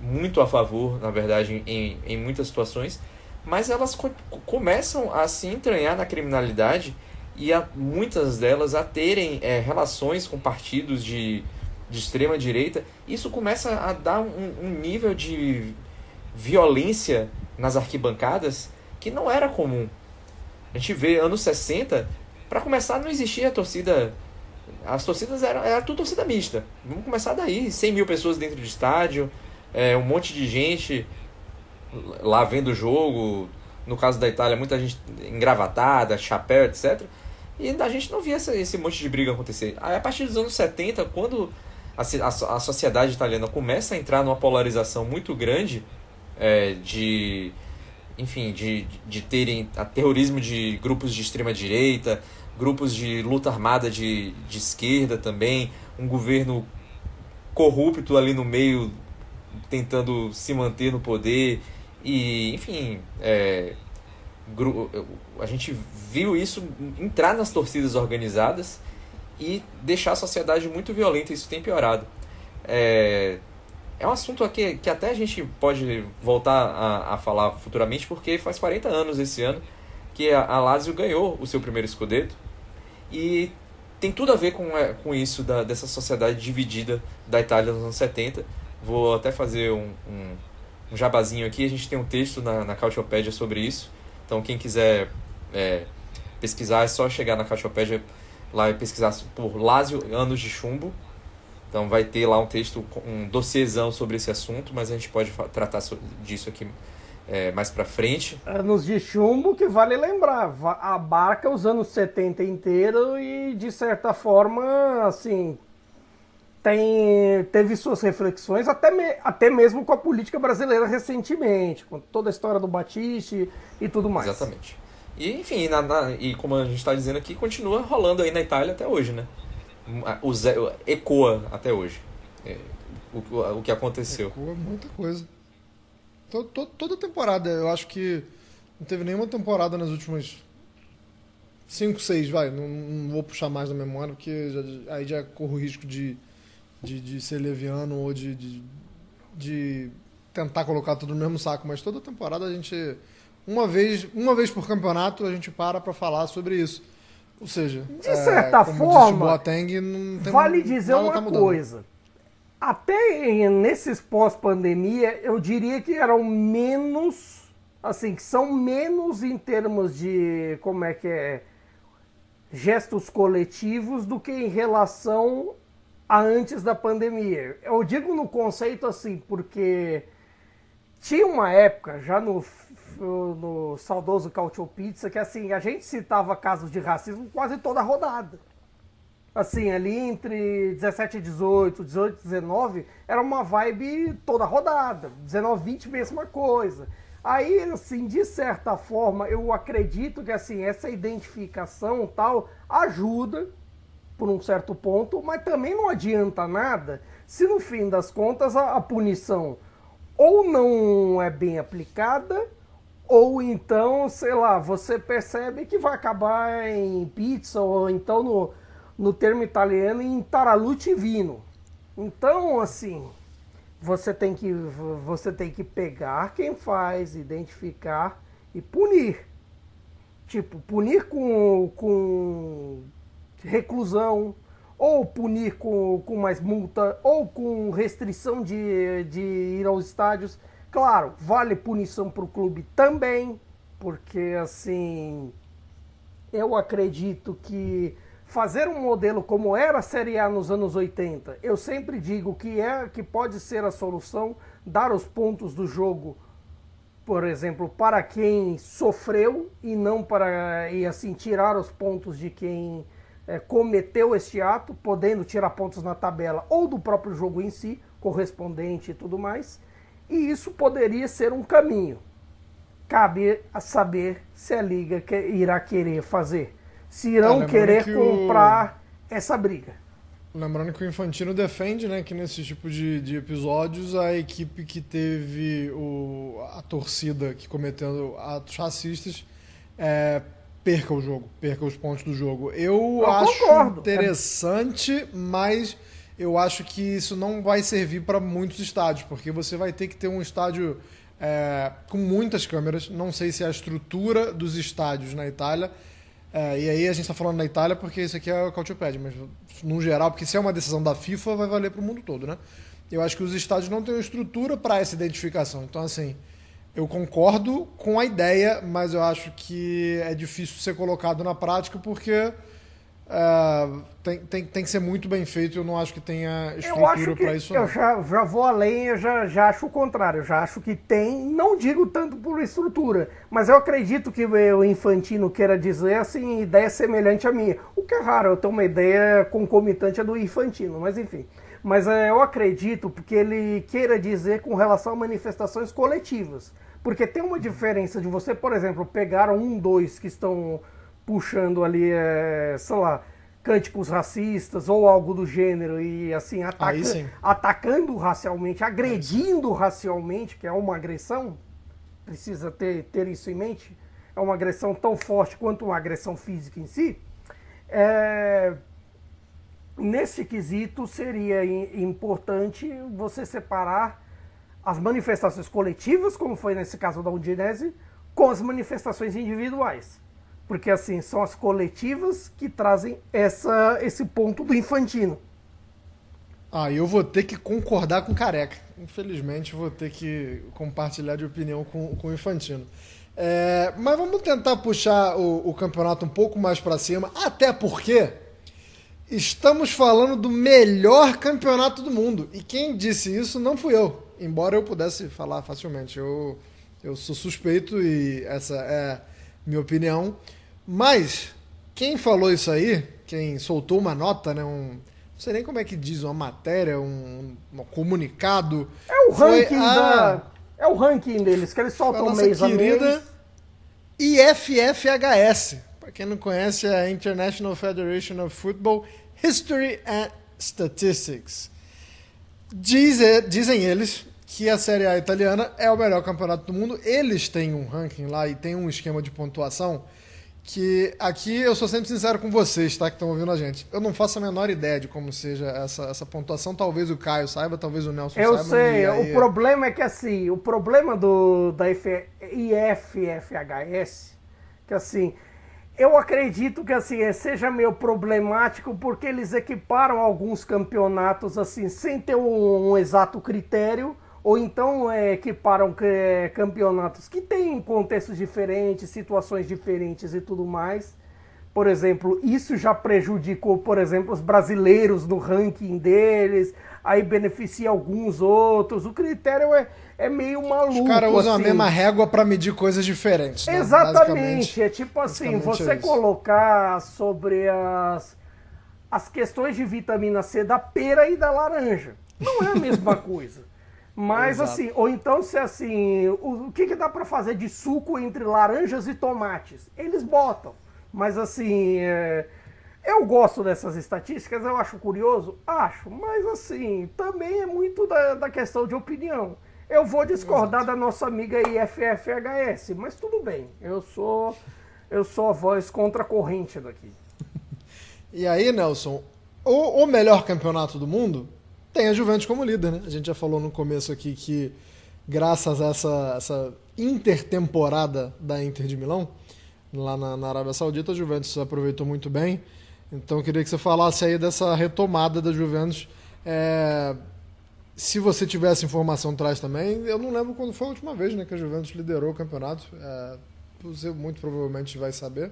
muito a favor, na verdade, em, em muitas situações, mas elas co começam a se entranhar na criminalidade e a, muitas delas a terem é, relações com partidos de, de extrema direita. Isso começa a dar um, um nível de violência nas arquibancadas que não era comum. A gente vê anos 60, para começar não existia torcida. As torcidas eram, era tudo torcida mista. Vamos começar daí, 100 mil pessoas dentro do estádio, é, um monte de gente lá vendo o jogo. No caso da Itália, muita gente engravatada, chapéu, etc. E a gente não via esse, esse monte de briga acontecer. Aí, a partir dos anos 70, quando a, a, a sociedade italiana começa a entrar numa polarização muito grande é, de enfim, de, de terem terrorismo de grupos de extrema direita, grupos de luta armada de, de esquerda também, um governo corrupto ali no meio tentando se manter no poder e enfim é, a gente viu isso entrar nas torcidas organizadas e deixar a sociedade muito violenta isso tem piorado é, é um assunto aqui que até a gente pode voltar a, a falar futuramente, porque faz 40 anos esse ano que a, a Lazio ganhou o seu primeiro escudeto. E tem tudo a ver com, é, com isso, da, dessa sociedade dividida da Itália nos anos 70. Vou até fazer um, um, um jabazinho aqui. A gente tem um texto na, na Cautiopédia sobre isso. Então, quem quiser é, pesquisar, é só chegar na Cautiopédia lá e pesquisar por Lazio Anos de Chumbo então vai ter lá um texto, um dossiêzão sobre esse assunto, mas a gente pode tratar disso aqui é, mais para frente. Anos de chumbo que vale lembrar, abarca os anos 70 inteiro e de certa forma, assim, tem, teve suas reflexões até, me, até mesmo com a política brasileira recentemente, com toda a história do Batiste e tudo mais. Exatamente. E enfim, na, na, e como a gente está dizendo aqui, continua rolando aí na Itália até hoje, né? o Zé, ecoa até hoje é, o, o que aconteceu. Ecoa muita coisa. Toda, toda temporada, eu acho que não teve nenhuma temporada nas últimas 5, 6, vai. Não, não, vou puxar mais da memória, porque já, aí já corro o risco de, de, de ser leviano ou de, de, de, tentar colocar tudo no mesmo saco. Mas toda temporada a gente. Uma vez, uma vez por campeonato a gente para para falar sobre isso. Ou seja, de certa é, forma, Boateng, vale dizer uma tá coisa. Até nesses pós-pandemia, eu diria que eram menos, assim, que são menos em termos de, como é que é, gestos coletivos do que em relação a antes da pandemia. Eu digo no conceito assim, porque tinha uma época, já no no saudoso Cautio Pizza, que assim, a gente citava casos de racismo quase toda rodada. Assim, ali entre 17 e 18, 18 e 19, era uma vibe toda rodada. 19 20, mesma coisa. Aí, assim, de certa forma, eu acredito que assim, essa identificação tal ajuda por um certo ponto, mas também não adianta nada se no fim das contas a, a punição ou não é bem aplicada ou então, sei lá, você percebe que vai acabar em pizza, ou então no, no termo italiano em taralute vino. Então, assim, você tem que você tem que pegar quem faz, identificar e punir. Tipo, punir com, com reclusão, ou punir com, com mais multa, ou com restrição de, de ir aos estádios. Claro, vale punição para o clube também, porque assim, eu acredito que fazer um modelo como era a Série A nos anos 80, eu sempre digo que é que pode ser a solução dar os pontos do jogo, por exemplo, para quem sofreu e não para e assim tirar os pontos de quem é, cometeu este ato, podendo tirar pontos na tabela ou do próprio jogo em si, correspondente e tudo mais. E isso poderia ser um caminho. Cabe a saber se a liga que, irá querer fazer se irão é, querer que comprar o... essa briga. Lembrando que o Infantino defende né, que nesse tipo de, de episódios a equipe que teve o, a torcida que cometendo atos racistas é, perca o jogo, perca os pontos do jogo. Eu, eu acho concordo. interessante, mas eu acho que isso não vai servir para muitos estádios, porque você vai ter que ter um estádio é, com muitas câmeras. Não sei se a estrutura dos estádios na Itália é, e aí a gente está falando na Itália porque isso aqui é o Cautiopad, mas no geral, porque se é uma decisão da FIFA, vai valer para o mundo todo, né? Eu acho que os estádios não têm estrutura para essa identificação. Então, assim, eu concordo com a ideia, mas eu acho que é difícil ser colocado na prática porque Uh, tem, tem, tem que ser muito bem feito. Eu não acho que tenha estrutura para isso. Eu já, já vou além, eu já, já acho o contrário. Eu já acho que tem, não digo tanto por estrutura, mas eu acredito que o Infantino queira dizer assim, ideia semelhante à minha. O que é raro, eu tenho uma ideia concomitante a do Infantino, mas enfim. Mas é, eu acredito porque ele queira dizer com relação a manifestações coletivas. Porque tem uma diferença de você, por exemplo, pegar um, dois que estão puxando ali, é, sei lá, cânticos racistas ou algo do gênero e assim ataca atacando racialmente, agredindo racialmente, que é uma agressão, precisa ter, ter isso em mente, é uma agressão tão forte quanto uma agressão física em si. É, nesse quesito seria importante você separar as manifestações coletivas, como foi nesse caso da Udinese, com as manifestações individuais. Porque assim, são as coletivas que trazem essa, esse ponto do infantino. Ah, eu vou ter que concordar com o Careca. Infelizmente, vou ter que compartilhar de opinião com, com o Infantino. É, mas vamos tentar puxar o, o campeonato um pouco mais para cima, até porque estamos falando do melhor campeonato do mundo. E quem disse isso não fui eu, embora eu pudesse falar facilmente. Eu, eu sou suspeito e essa é minha opinião. Mas quem falou isso aí, quem soltou uma nota, né, um, não sei nem como é que diz, uma matéria, um, um comunicado. É o ranking a, da, é o ranking deles que eles soltam mês a mês. IFFHS, para quem não conhece, é a International Federation of Football History and Statistics. Diz, dizem eles que a Série A italiana é o melhor campeonato do mundo. Eles têm um ranking lá e tem um esquema de pontuação que aqui eu sou sempre sincero com vocês, tá? Que estão ouvindo a gente. Eu não faço a menor ideia de como seja essa, essa pontuação. Talvez o Caio saiba, talvez o Nelson eu saiba. Eu sei. Aí... O problema é que assim, o problema do da F, IFFHS, que assim, eu acredito que assim seja meio problemático porque eles equiparam alguns campeonatos assim sem ter um, um exato critério ou então é, equiparam é, campeonatos que têm contextos diferentes, situações diferentes e tudo mais. Por exemplo, isso já prejudicou, por exemplo, os brasileiros no ranking deles, aí beneficia alguns outros. O critério é, é meio maluco. Os caras usam assim. a mesma régua para medir coisas diferentes. Né? Exatamente. É tipo assim, você é colocar sobre as, as questões de vitamina C da pera e da laranja. Não é a mesma coisa. Mas Exato. assim, ou então se assim, o, o que, que dá para fazer de suco entre laranjas e tomates? Eles botam. Mas assim, é, eu gosto dessas estatísticas, eu acho curioso? Acho, mas assim, também é muito da, da questão de opinião. Eu vou discordar Exato. da nossa amiga IFFHS, mas tudo bem. Eu sou eu sou a voz contra a corrente daqui. e aí, Nelson, o, o melhor campeonato do mundo tem a Juventus como líder, né? A gente já falou no começo aqui que, graças a essa, essa intertemporada da Inter de Milão, lá na, na Arábia Saudita. A Juventus aproveitou muito bem. Então eu queria que você falasse aí dessa retomada da Juventus. É, se você tivesse informação traz também. Eu não lembro quando foi a última vez né, que a Juventus liderou o campeonato. É, você muito provavelmente vai saber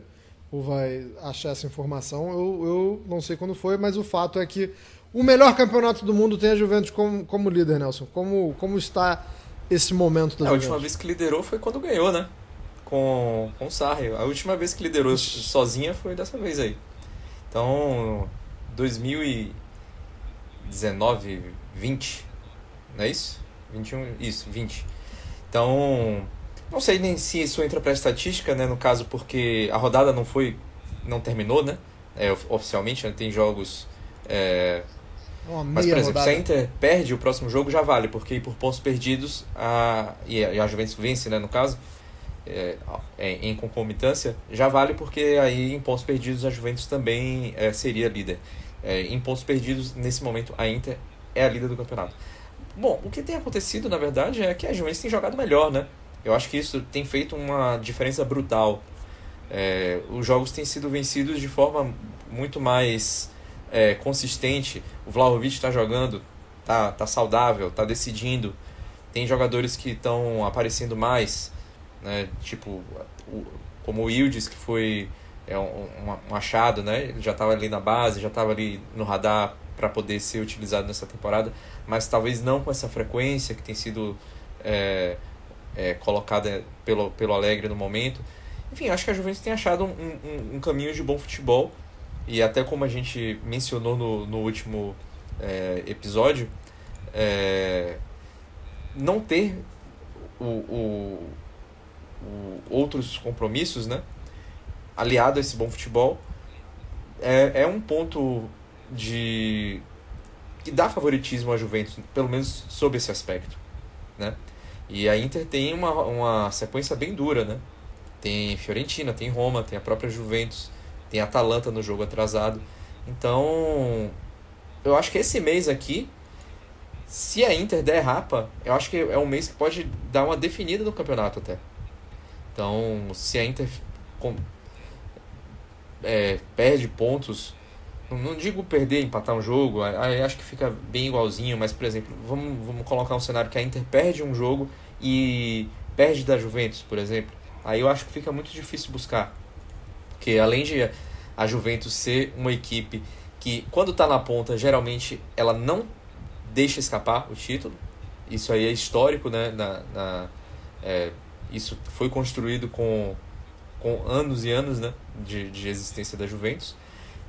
ou vai achar essa informação. Eu, eu não sei quando foi, mas o fato é que o melhor campeonato do mundo tem a Juventus como, como líder, Nelson. Como, como está esse momento da é, Juventus? A última vez que liderou foi quando ganhou, né? Com, com o Sarri. A última vez que liderou sozinha foi dessa vez aí. Então, 2019, 20, não é isso? 21, isso, 20. Então, não sei nem se isso entra para estatística, né? No caso, porque a rodada não foi, não terminou, né? É, oficialmente, né? tem jogos é, mas, por exemplo, rodada. se a Inter perde o próximo jogo, já vale, porque por pontos perdidos, a, e a Juventus vence, né, no caso, é, é, em concomitância, já vale porque aí em pontos perdidos a Juventus também é, seria líder. É, em pontos perdidos, nesse momento, a Inter é a líder do campeonato. Bom, o que tem acontecido, na verdade, é que a Juventus tem jogado melhor, né? Eu acho que isso tem feito uma diferença brutal. É, os jogos têm sido vencidos de forma muito mais é, consistente. O Vlahovic está jogando, tá, tá saudável, tá decidindo. Tem jogadores que estão aparecendo mais, né? Tipo, o, como o Ildes, que foi é, um, um achado, né? Ele já estava ali na base, já estava ali no radar para poder ser utilizado nessa temporada, mas talvez não com essa frequência que tem sido é, é, colocada pelo, pelo Alegre no momento. Enfim, acho que a Juventus tem achado um, um, um caminho de bom futebol e até como a gente mencionou no, no último é, episódio, é, não ter o, o, o, outros compromissos, né? aliado a esse bom futebol, é, é um ponto de que dá favoritismo à Juventus, pelo menos sob esse aspecto, né? E a Inter tem uma, uma sequência bem dura, né? Tem Fiorentina, tem Roma, tem a própria Juventus tem Atalanta no jogo atrasado. Então, eu acho que esse mês aqui, se a Inter der rapa, eu acho que é um mês que pode dar uma definida no campeonato até. Então, se a Inter com, é, perde pontos, não, não, digo perder, empatar um jogo, aí acho que fica bem igualzinho, mas, por exemplo, vamos, vamos colocar um cenário que a Inter perde um jogo e perde da Juventus, por exemplo. Aí eu acho que fica muito difícil buscar. Porque além de a Juventus ser uma equipe que, quando está na ponta, geralmente ela não deixa escapar o título. Isso aí é histórico, né? Na, na é, isso foi construído com, com anos e anos né? de, de existência da Juventus.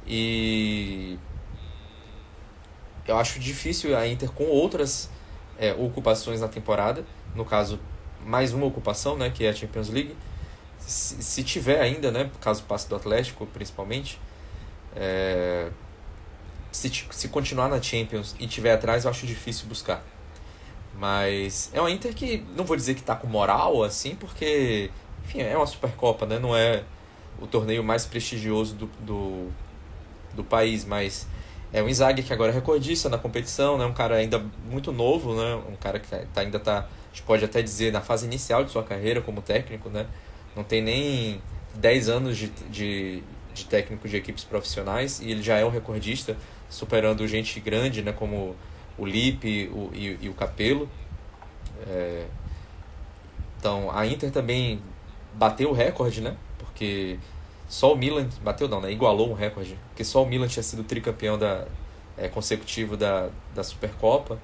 E eu acho difícil a Inter com outras é, ocupações na temporada. No caso, mais uma ocupação, né? Que é a Champions League se, se tiver ainda, né, caso passe do Atlético principalmente, é, se, se continuar na Champions e tiver atrás, eu acho difícil buscar. Mas é uma Inter que não vou dizer que está com moral assim, porque enfim, é uma Supercopa, né? Não é o torneio mais prestigioso do, do, do país, mas é um Inzaghi que agora é recordista na competição, né? Um cara ainda muito novo, né? Um cara que tá, ainda está, a gente pode até dizer, na fase inicial de sua carreira como técnico, né? não tem nem 10 anos de, de, de técnico de equipes profissionais e ele já é um recordista, superando gente grande, né, como o Lipe o, e, e o Capelo. É, então, a Inter também bateu o recorde, né? Porque só o Milan bateu não, né? Igualou um recorde, porque só o Milan tinha sido tricampeão da é, consecutivo da, da Supercopa.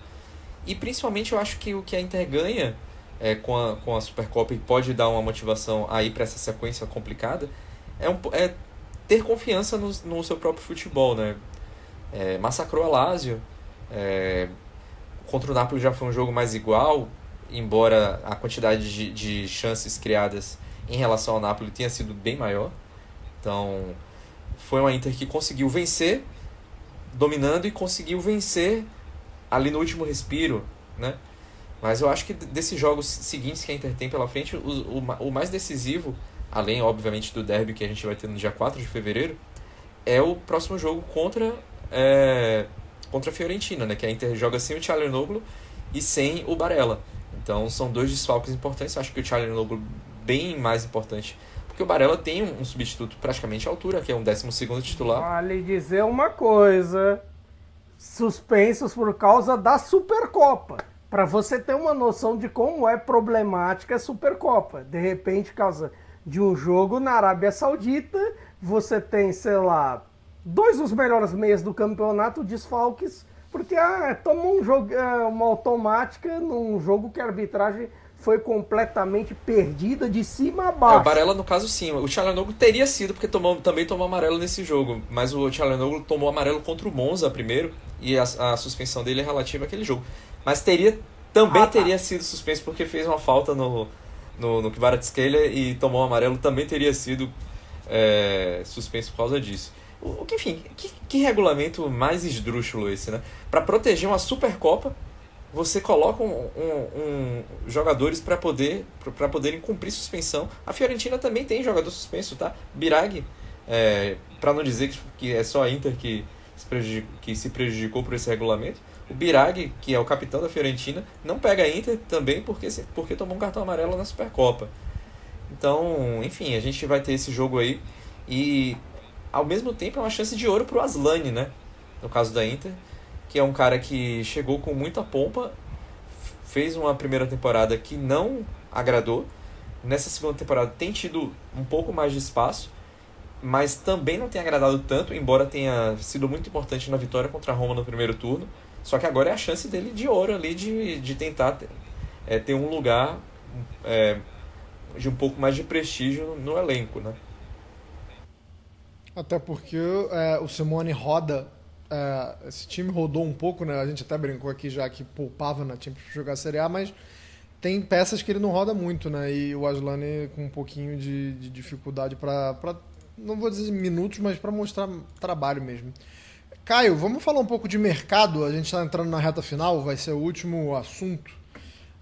E principalmente eu acho que o que a Inter ganha é, com, a, com a Supercopa e pode dar uma motivação aí para essa sequência complicada, é, um, é ter confiança no, no seu próprio futebol, né? É, massacrou a Lazio, é, contra o Napoli já foi um jogo mais igual, embora a quantidade de, de chances criadas em relação ao Napoli tenha sido bem maior. Então, foi uma Inter que conseguiu vencer, dominando e conseguiu vencer ali no último respiro, né? Mas eu acho que desses jogos seguintes que a Inter tem pela frente, o, o, o mais decisivo, além, obviamente, do derby que a gente vai ter no dia 4 de fevereiro, é o próximo jogo contra, é, contra a Fiorentina, né? Que a Inter joga sem o Noglu e sem o Barella. Então são dois desfalques importantes. Acho que o Noglu bem mais importante, porque o Barella tem um, um substituto praticamente à altura, que é um 12 titular. Vale dizer uma coisa: suspensos por causa da Supercopa. Para você ter uma noção de como é problemática a Supercopa. De repente, por causa de um jogo na Arábia Saudita, você tem, sei lá, dois dos melhores meias do campeonato desfalques, porque ah, tomou um jogo, ah, uma automática num jogo que a arbitragem foi completamente perdida de cima a baixo. É, o Barella, no caso, sim. O Tchalanoglu teria sido, porque tomou, também tomou amarelo nesse jogo. Mas o Tchalanoglu tomou amarelo contra o Monza primeiro, e a, a suspensão dele é relativa àquele jogo. Mas teria também ah, tá. teria sido suspenso porque fez uma falta no, no, no Kvaratskhelia e tomou amarelo. Também teria sido é, suspenso por causa disso. O, que, enfim, que, que regulamento mais esdrúxulo esse, né? Para proteger uma Supercopa, você coloca um, um, um jogadores para poder para poderem cumprir suspensão. A Fiorentina também tem jogador suspenso, tá? Birag, é, para não dizer que, que é só a Inter que se, que se prejudicou por esse regulamento. O Birag, que é o capitão da Fiorentina, não pega a Inter também porque, porque tomou um cartão amarelo na Supercopa. Então, enfim, a gente vai ter esse jogo aí. E ao mesmo tempo é uma chance de ouro pro Aslani, né? No caso da Inter, que é um cara que chegou com muita pompa, fez uma primeira temporada que não agradou. Nessa segunda temporada tem tido um pouco mais de espaço, mas também não tem agradado tanto, embora tenha sido muito importante na vitória contra a Roma no primeiro turno. Só que agora é a chance dele de ouro ali de, de tentar ter, é, ter um lugar é, de um pouco mais de prestígio no elenco, né? Até porque é, o Simone roda. É, esse time rodou um pouco, né? A gente até brincou aqui já que poupava na Champions para jogar a Série A, mas tem peças que ele não roda muito, né? E o Aslane com um pouquinho de, de dificuldade para. Não vou dizer minutos, mas para mostrar trabalho mesmo. Caio, vamos falar um pouco de mercado. A gente está entrando na reta final, vai ser o último assunto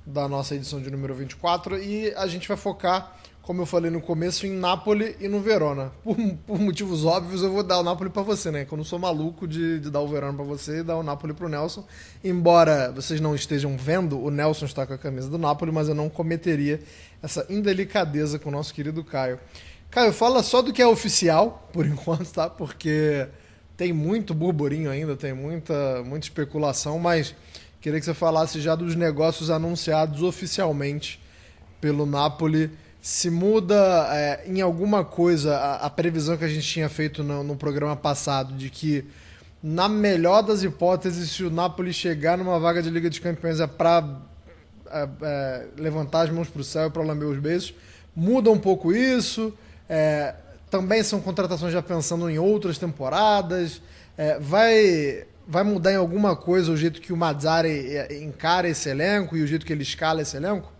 da nossa edição de número 24 e a gente vai focar, como eu falei no começo, em Nápoles e no Verona. Por, por motivos óbvios, eu vou dar o Nápoles para você, né? Que eu não sou maluco de, de dar o Verona para você e dar o Nápoles para o Nelson. Embora vocês não estejam vendo, o Nelson está com a camisa do Nápoles, mas eu não cometeria essa indelicadeza com o nosso querido Caio. Caio, fala só do que é oficial, por enquanto, tá? Porque tem muito burburinho ainda, tem muita, muita especulação, mas queria que você falasse já dos negócios anunciados oficialmente pelo Napoli. Se muda é, em alguma coisa a, a, previsão que a gente tinha feito no, no, programa passado de que, na melhor das hipóteses, se o Napoli chegar numa vaga de Liga dos Campeões é para é, é, levantar as mãos para o céu e para lamber os beijos, muda um pouco isso. É, também são contratações já pensando em outras temporadas. É, vai, vai mudar em alguma coisa o jeito que o Mazzari é, encara esse elenco e o jeito que ele escala esse elenco?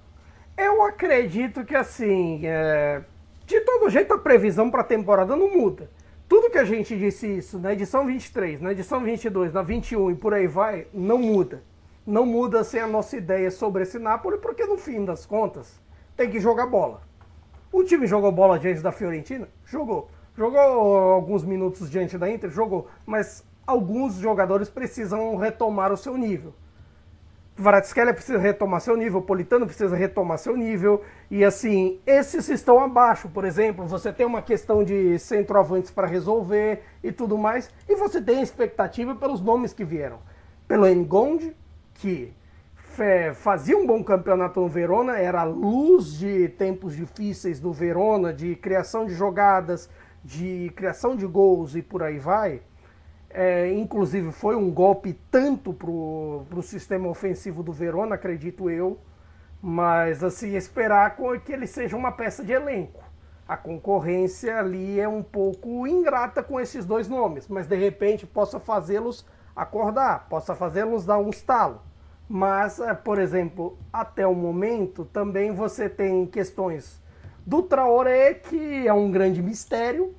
Eu acredito que, assim, é... de todo jeito a previsão para a temporada não muda. Tudo que a gente disse isso na edição 23, na edição 22, na 21 e por aí vai, não muda. Não muda sem a nossa ideia sobre esse Napoli, porque no fim das contas tem que jogar bola. O time jogou bola diante da Fiorentina? Jogou. Jogou alguns minutos diante da Inter? Jogou. Mas alguns jogadores precisam retomar o seu nível. Varadskhelia precisa retomar seu nível, Politano precisa retomar seu nível, e assim, esses estão abaixo, por exemplo, você tem uma questão de centroavantes para resolver e tudo mais, e você tem expectativa pelos nomes que vieram. Pelo Engond, que fazia um bom campeonato no Verona, era a luz de tempos difíceis do Verona, de criação de jogadas, de criação de gols e por aí vai. É, inclusive foi um golpe tanto para o sistema ofensivo do Verona, acredito eu, mas assim, esperar que ele seja uma peça de elenco. A concorrência ali é um pouco ingrata com esses dois nomes, mas de repente possa fazê-los acordar, possa fazê-los dar um estalo. Mas, é, por exemplo, até o momento também você tem questões do Traoré, que é um grande mistério,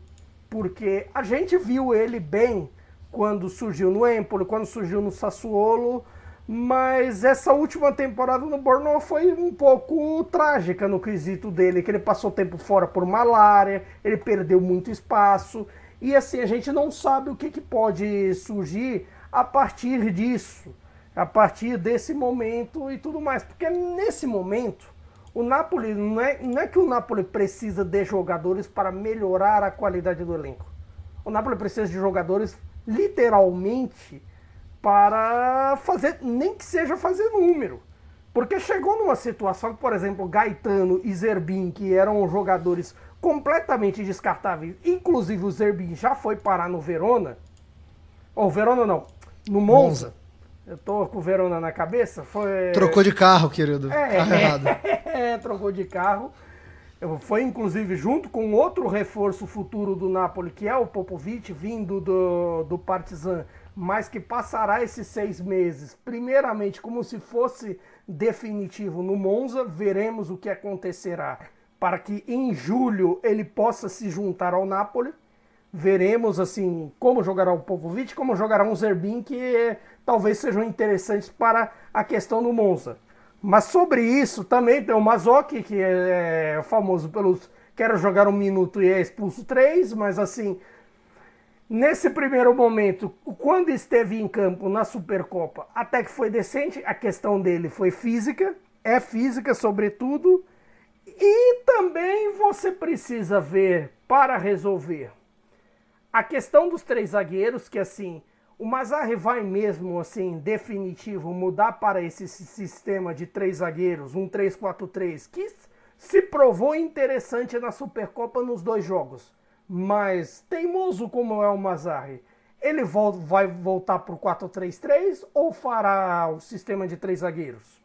porque a gente viu ele bem quando surgiu no Empoli, quando surgiu no Sassuolo, mas essa última temporada no Bornó foi um pouco trágica no quesito dele, que ele passou tempo fora por malária, ele perdeu muito espaço, e assim, a gente não sabe o que, que pode surgir a partir disso a partir desse momento e tudo mais. Porque nesse momento, O Napoli não é, não é que o Napoli precisa de jogadores para melhorar a qualidade do elenco. O Napoli precisa de jogadores literalmente para fazer, nem que seja fazer número. Porque chegou numa situação que, por exemplo, Gaetano e Zerbin, que eram jogadores completamente descartáveis, inclusive o Zerbin já foi parar no Verona, ou Verona não, no Monza. Monza. Eu tô com o Verona na cabeça. Foi... Trocou de carro, querido. É, carro errado. É, trocou de carro. Foi inclusive junto com outro reforço futuro do Napoli, que é o Popovic, vindo do, do Partizan, mas que passará esses seis meses, primeiramente como se fosse definitivo no Monza. Veremos o que acontecerá para que em julho ele possa se juntar ao Napoli. Veremos assim como jogará o Popovic, como jogará um Zerbin, que talvez sejam interessantes para a questão do Monza. Mas sobre isso também tem o Mazzocchi, que é, é famoso pelos quero jogar um minuto e é expulso três, mas assim, nesse primeiro momento, quando esteve em campo na Supercopa, até que foi decente, a questão dele foi física, é física sobretudo, e também você precisa ver para resolver. A questão dos três zagueiros, que assim, o Mazarri vai mesmo, assim, definitivo, mudar para esse sistema de três zagueiros, um 3-4-3, que se provou interessante na Supercopa nos dois jogos. Mas, teimoso como é o Mazarri, ele vai voltar para o 4-3-3 ou fará o sistema de três zagueiros?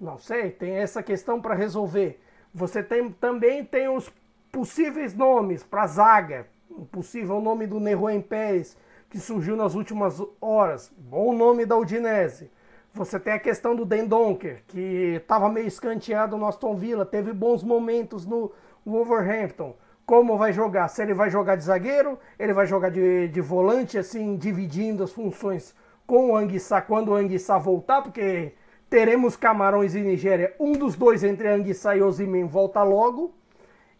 Não sei, tem essa questão para resolver. Você tem, também tem os possíveis nomes para zaga. O possível nome do Neruen Pérez, que surgiu nas últimas horas. Bom nome da Udinese. Você tem a questão do Dendonker, que estava meio escanteado no Aston Villa, teve bons momentos no Wolverhampton. Como vai jogar? Se ele vai jogar de zagueiro, ele vai jogar de, de volante, assim, dividindo as funções com o Anguissa quando o Anguissa voltar, porque teremos Camarões e Nigéria. Um dos dois entre Anguissa e Ozyman volta logo.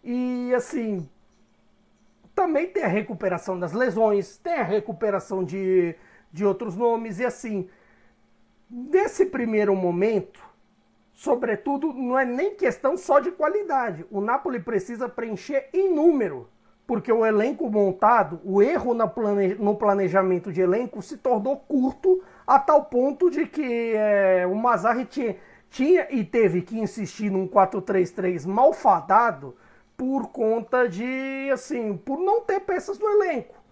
E assim, também tem a recuperação das lesões, tem a recuperação de, de outros nomes, e assim, nesse primeiro momento, sobretudo, não é nem questão só de qualidade. O Napoli precisa preencher em número, porque o elenco montado, o erro no planejamento de elenco se tornou curto a tal ponto de que é, o Mazzarri tinha, tinha e teve que insistir num 4-3-3 malfadado por conta de, assim, por não ter peças no elenco.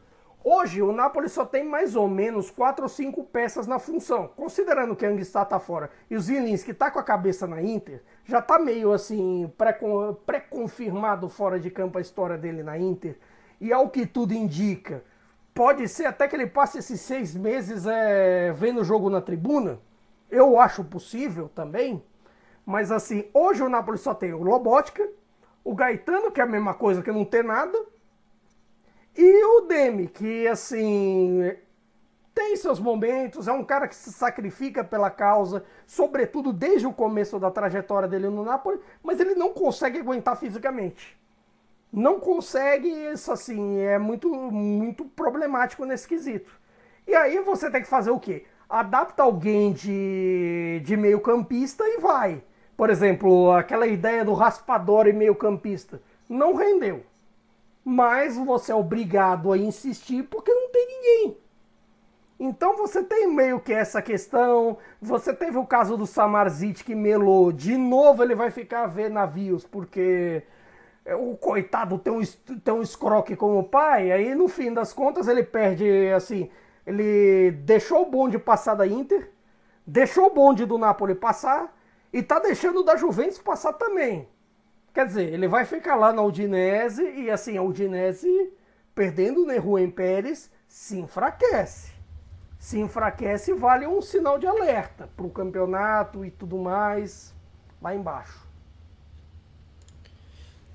Hoje o Napoli só tem mais ou menos 4 ou 5 peças na função, considerando que Anguissa tá fora e o Zilinski tá com a cabeça na Inter, já tá meio assim pré-confirmado fora de campo a história dele na Inter, e ao que tudo indica, pode ser até que ele passe esses seis meses é, vendo o jogo na tribuna, eu acho possível também, mas assim, hoje o Napoli só tem o Lobotka, o Gaetano, que é a mesma coisa que não ter nada, e o Demi, que assim tem seus momentos, é um cara que se sacrifica pela causa, sobretudo desde o começo da trajetória dele no Napoli, mas ele não consegue aguentar fisicamente. Não consegue, isso assim, é muito muito problemático nesse quesito. E aí você tem que fazer o quê? Adapta alguém de, de meio campista e vai. Por exemplo, aquela ideia do raspador e meio campista. Não rendeu. Mas você é obrigado a insistir porque não tem ninguém. Então você tem meio que essa questão. Você teve o caso do Samarzit que melou. De novo ele vai ficar a ver navios porque o coitado tem um, tem um escroque como pai. Aí no fim das contas ele perde assim. Ele deixou o bonde passar da Inter, deixou o bonde do Napoli passar e tá deixando da Juventus passar também. Quer dizer, ele vai ficar lá na Udinese e assim, a Udinese, perdendo o Neruen Pérez, se enfraquece. Se enfraquece, vale um sinal de alerta para o campeonato e tudo mais lá embaixo.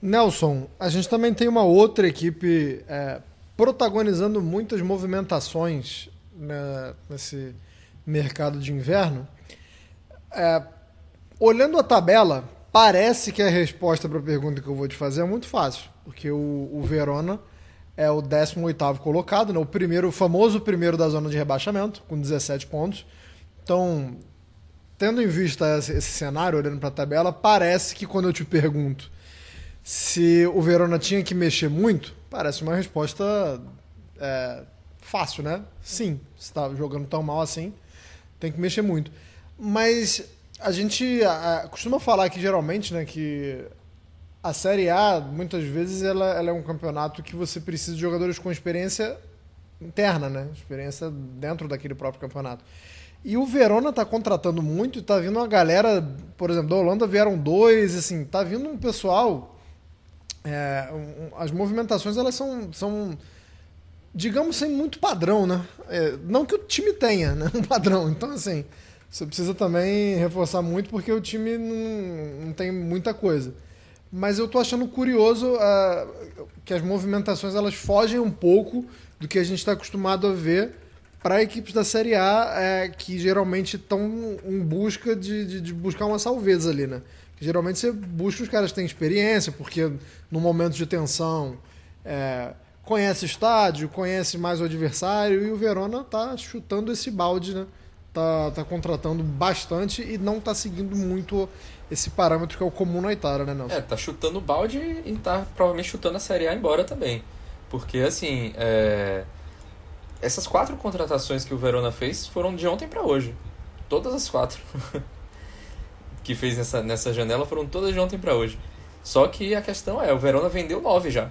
Nelson, a gente também tem uma outra equipe é, protagonizando muitas movimentações né, nesse mercado de inverno. É, olhando a tabela, parece que a resposta para a pergunta que eu vou te fazer é muito fácil, porque o, o Verona é o 18º colocado, né? o primeiro, o famoso primeiro da zona de rebaixamento, com 17 pontos. Então, tendo em vista esse, esse cenário, olhando para a tabela, parece que quando eu te pergunto se o Verona tinha que mexer muito, parece uma resposta é, fácil, né? Sim, se está jogando tão mal assim, tem que mexer muito. Mas a gente a, costuma falar que geralmente, né, que a Série A, muitas vezes, ela, ela, é um campeonato que você precisa de jogadores com experiência interna, né? Experiência dentro daquele próprio campeonato. E o Verona tá contratando muito, tá vindo uma galera, por exemplo, da Holanda vieram dois, assim, tá vindo um pessoal. É, um, as movimentações elas são, são, digamos, sem muito padrão, né? É, não que o time tenha, né? Um padrão. Então, assim, você precisa também reforçar muito porque o time não, não tem muita coisa. Mas eu tô achando curioso uh, que as movimentações elas fogem um pouco do que a gente está acostumado a ver para equipes da Série A é, que geralmente estão em busca de, de, de, buscar uma salveza ali, né? Que geralmente você busca os caras que têm experiência, porque no momento de tensão é, conhece estádio, conhece mais o adversário e o Verona tá chutando esse balde, né? Tá, tá contratando bastante e não tá seguindo muito esse parâmetro que é o comum na Itália, né, Nelson? É, tá chutando o balde e tá provavelmente chutando a Série A embora também. Porque, assim, é essas quatro contratações que o Verona fez foram de ontem para hoje. Todas as quatro que fez nessa, nessa janela foram todas de ontem para hoje. Só que a questão é, o Verona vendeu nove já.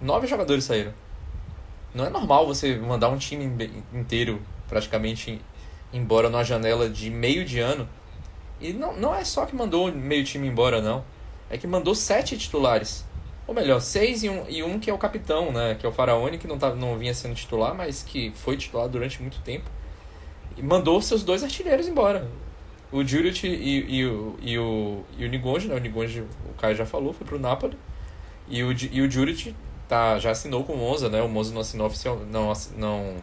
Nove jogadores saíram. Não é normal você mandar um time inteiro praticamente embora numa janela de meio de ano. E não, não é só que mandou meio time embora, não. É que mandou sete titulares. Ou melhor, seis e um, e um que é o capitão, né? Que é o Faraone, que não, tá, não vinha sendo titular, mas que foi titular durante muito tempo. E mandou seus dois artilheiros embora. O Juric e, e, o, e, o, e o Nigonji, né? O Nigonji, o Caio já falou, foi pro Napoli. E o, e o Juric tá, já assinou com o Monza, né? O Monza não assinou oficial, não, não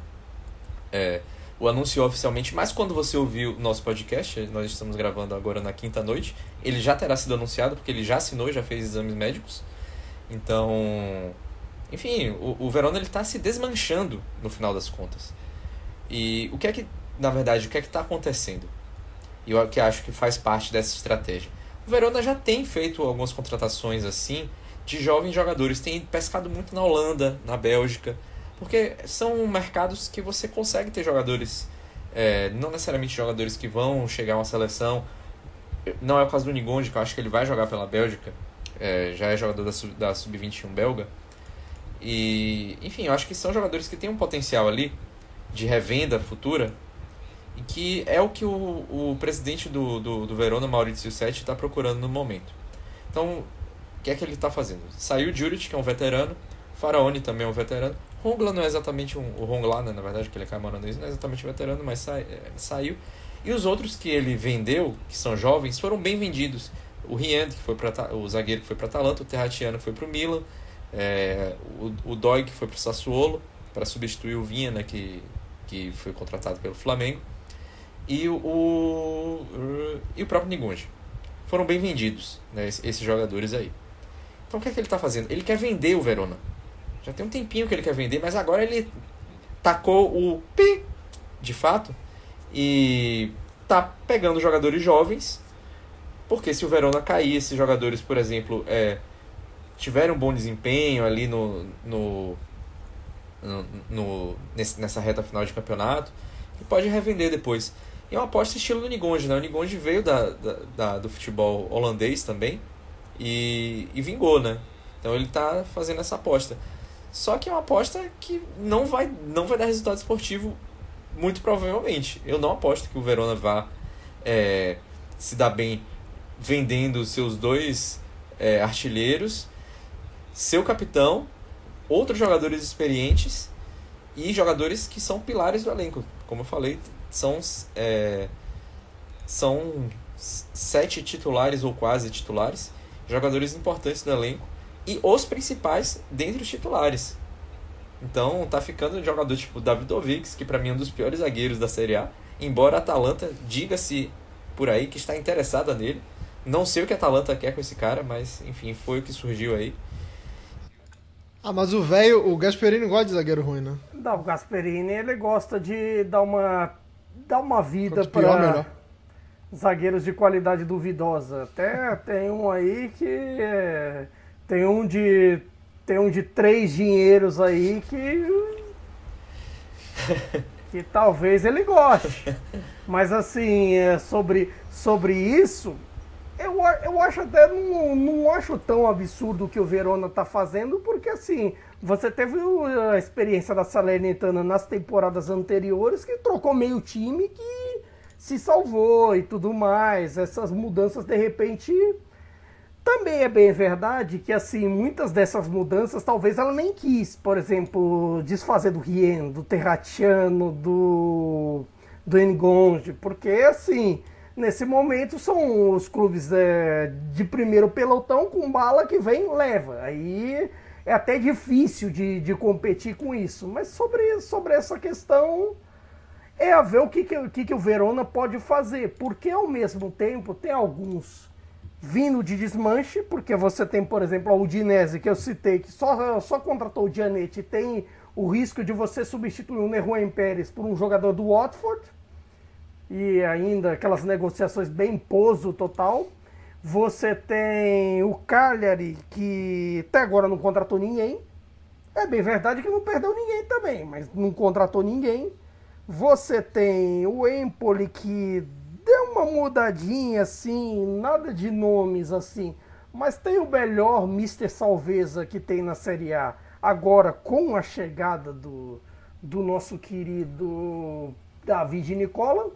é, o anunciou oficialmente, mas quando você ouviu o nosso podcast, nós estamos gravando agora na quinta noite, ele já terá sido anunciado, porque ele já assinou, já fez exames médicos. Então, enfim, o, o Verona está se desmanchando no final das contas. E o que é que, na verdade, o que é que está acontecendo? E eu que acho que faz parte dessa estratégia. O Verona já tem feito algumas contratações assim de jovens jogadores, tem pescado muito na Holanda, na Bélgica, porque são mercados que você consegue ter jogadores, é, não necessariamente jogadores que vão chegar a uma seleção. Não é o caso do Nigonde, que eu acho que ele vai jogar pela Bélgica, é, já é jogador da, da Sub-21 belga. E, enfim, eu acho que são jogadores que têm um potencial ali de revenda futura e que é o que o, o presidente do, do, do Verona, Maurizio Setti, está procurando no momento. Então, o que é que ele está fazendo? Saiu o que é um veterano, Faraone também é um veterano, Rongla não é exatamente um, o Rongla, né, na verdade, que ele é camaronês, não é exatamente veterano, mas sai, é, saiu. E os outros que ele vendeu, que são jovens, foram bem vendidos o Riend, que foi para o zagueiro que foi para Atalanta, o Terratiano que foi para o Milan, é, o, o Doi que foi para o Sassuolo para substituir o Vinha, né, que, que foi contratado pelo Flamengo, e o, o e o próprio Nigunji. Foram bem vendidos, né, esses jogadores aí. Então o que é que ele está fazendo? Ele quer vender o Verona. Já tem um tempinho que ele quer vender, mas agora ele tacou o pi de fato e tá pegando jogadores jovens porque se o Verona cair, esses jogadores, por exemplo, é, tiverem um bom desempenho ali no, no, no, no nessa reta final de campeonato, ele pode revender depois. E é uma aposta estilo do Nigonji, né? O Nigonji veio da, da, da, do futebol holandês também e, e vingou, né? Então ele está fazendo essa aposta. Só que é uma aposta que não vai, não vai dar resultado esportivo, muito provavelmente. Eu não aposto que o Verona vá é, se dar bem vendendo seus dois é, artilheiros, seu capitão, outros jogadores experientes e jogadores que são pilares do elenco. Como eu falei, são, é, são sete titulares ou quase titulares, jogadores importantes do elenco e os principais dentre os titulares. Então tá ficando um jogador tipo Davidovic, que para mim é um dos piores zagueiros da Série A, embora a Atalanta diga-se por aí que está interessada nele. Não sei o que a Atalanta quer com esse cara, mas enfim, foi o que surgiu aí. Ah, mas o velho, o Gasperini gosta de zagueiro ruim, né? Não, o Gasperini ele gosta de dar uma dar uma vida para zagueiros de qualidade duvidosa. Até tem um aí que é, tem um de tem um de três dinheiros aí que que talvez ele goste. Mas assim, é, sobre sobre isso, eu, eu acho até não, não acho tão absurdo o que o Verona tá fazendo, porque assim, você teve a experiência da Salernitana nas temporadas anteriores que trocou meio time que se salvou e tudo mais. Essas mudanças de repente também é bem verdade que assim muitas dessas mudanças talvez ela nem quis, por exemplo, desfazer do Rien, do Terratiano, do do Engonge, porque assim nesse momento são os clubes é, de primeiro pelotão com bala que vem leva. Aí é até difícil de, de competir com isso. Mas sobre, sobre essa questão é a ver o que, que, que o Verona pode fazer. Porque ao mesmo tempo tem alguns vindo de desmanche, porque você tem, por exemplo, a Udinese, que eu citei, que só, só contratou o Gianetti, tem o risco de você substituir o Neruen Pérez por um jogador do Watford, e ainda aquelas negociações bem poso total. Você tem o Cagliari, que até agora não contratou ninguém. É bem verdade que não perdeu ninguém também, mas não contratou ninguém. Você tem o Empoli, que deu uma mudadinha assim, nada de nomes assim. Mas tem o melhor Mr. Salveza que tem na Série A. Agora, com a chegada do, do nosso querido David Nicola,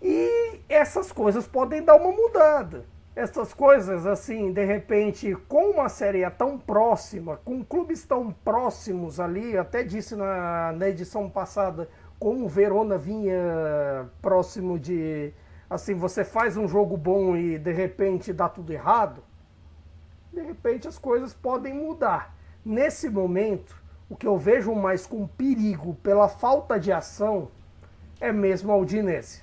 e essas coisas podem dar uma mudada. Essas coisas, assim, de repente, com uma série tão próxima, com clubes tão próximos ali, até disse na, na edição passada, como o Verona vinha próximo de. Assim, você faz um jogo bom e de repente dá tudo errado. De repente as coisas podem mudar. Nesse momento, o que eu vejo mais com perigo pela falta de ação é mesmo a Udinese.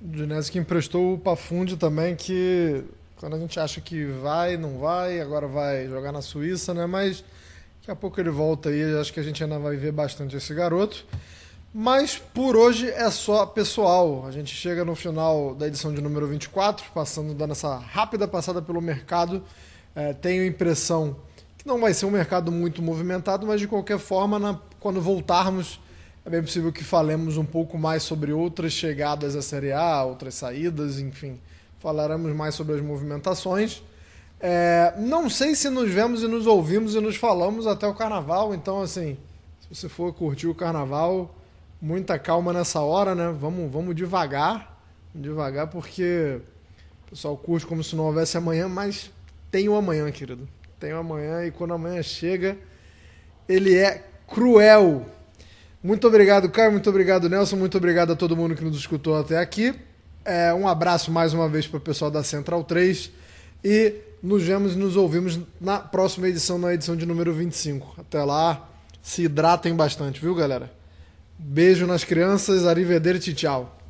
Dinese que emprestou o Pafundi também, que quando a gente acha que vai, não vai, agora vai jogar na Suíça, né? Mas daqui a pouco ele volta aí, acho que a gente ainda vai ver bastante esse garoto. Mas por hoje é só pessoal. A gente chega no final da edição de número 24, passando, dando essa rápida passada pelo mercado. É, tenho a impressão que não vai ser um mercado muito movimentado, mas de qualquer forma, na, quando voltarmos é bem possível que falemos um pouco mais sobre outras chegadas à Série A, outras saídas, enfim. Falaremos mais sobre as movimentações. É, não sei se nos vemos e nos ouvimos e nos falamos até o carnaval, então, assim, se você for curtir o carnaval, muita calma nessa hora, né? Vamos, vamos devagar, devagar, porque o pessoal curte como se não houvesse amanhã, mas tem o amanhã, querido. Tem o amanhã e quando amanhã chega, ele é cruel. Muito obrigado, Caio. Muito obrigado, Nelson. Muito obrigado a todo mundo que nos escutou até aqui. É, um abraço mais uma vez para o pessoal da Central 3. E nos vemos e nos ouvimos na próxima edição, na edição de número 25. Até lá, se hidratem bastante, viu, galera? Beijo nas crianças, arrivederci, tchau.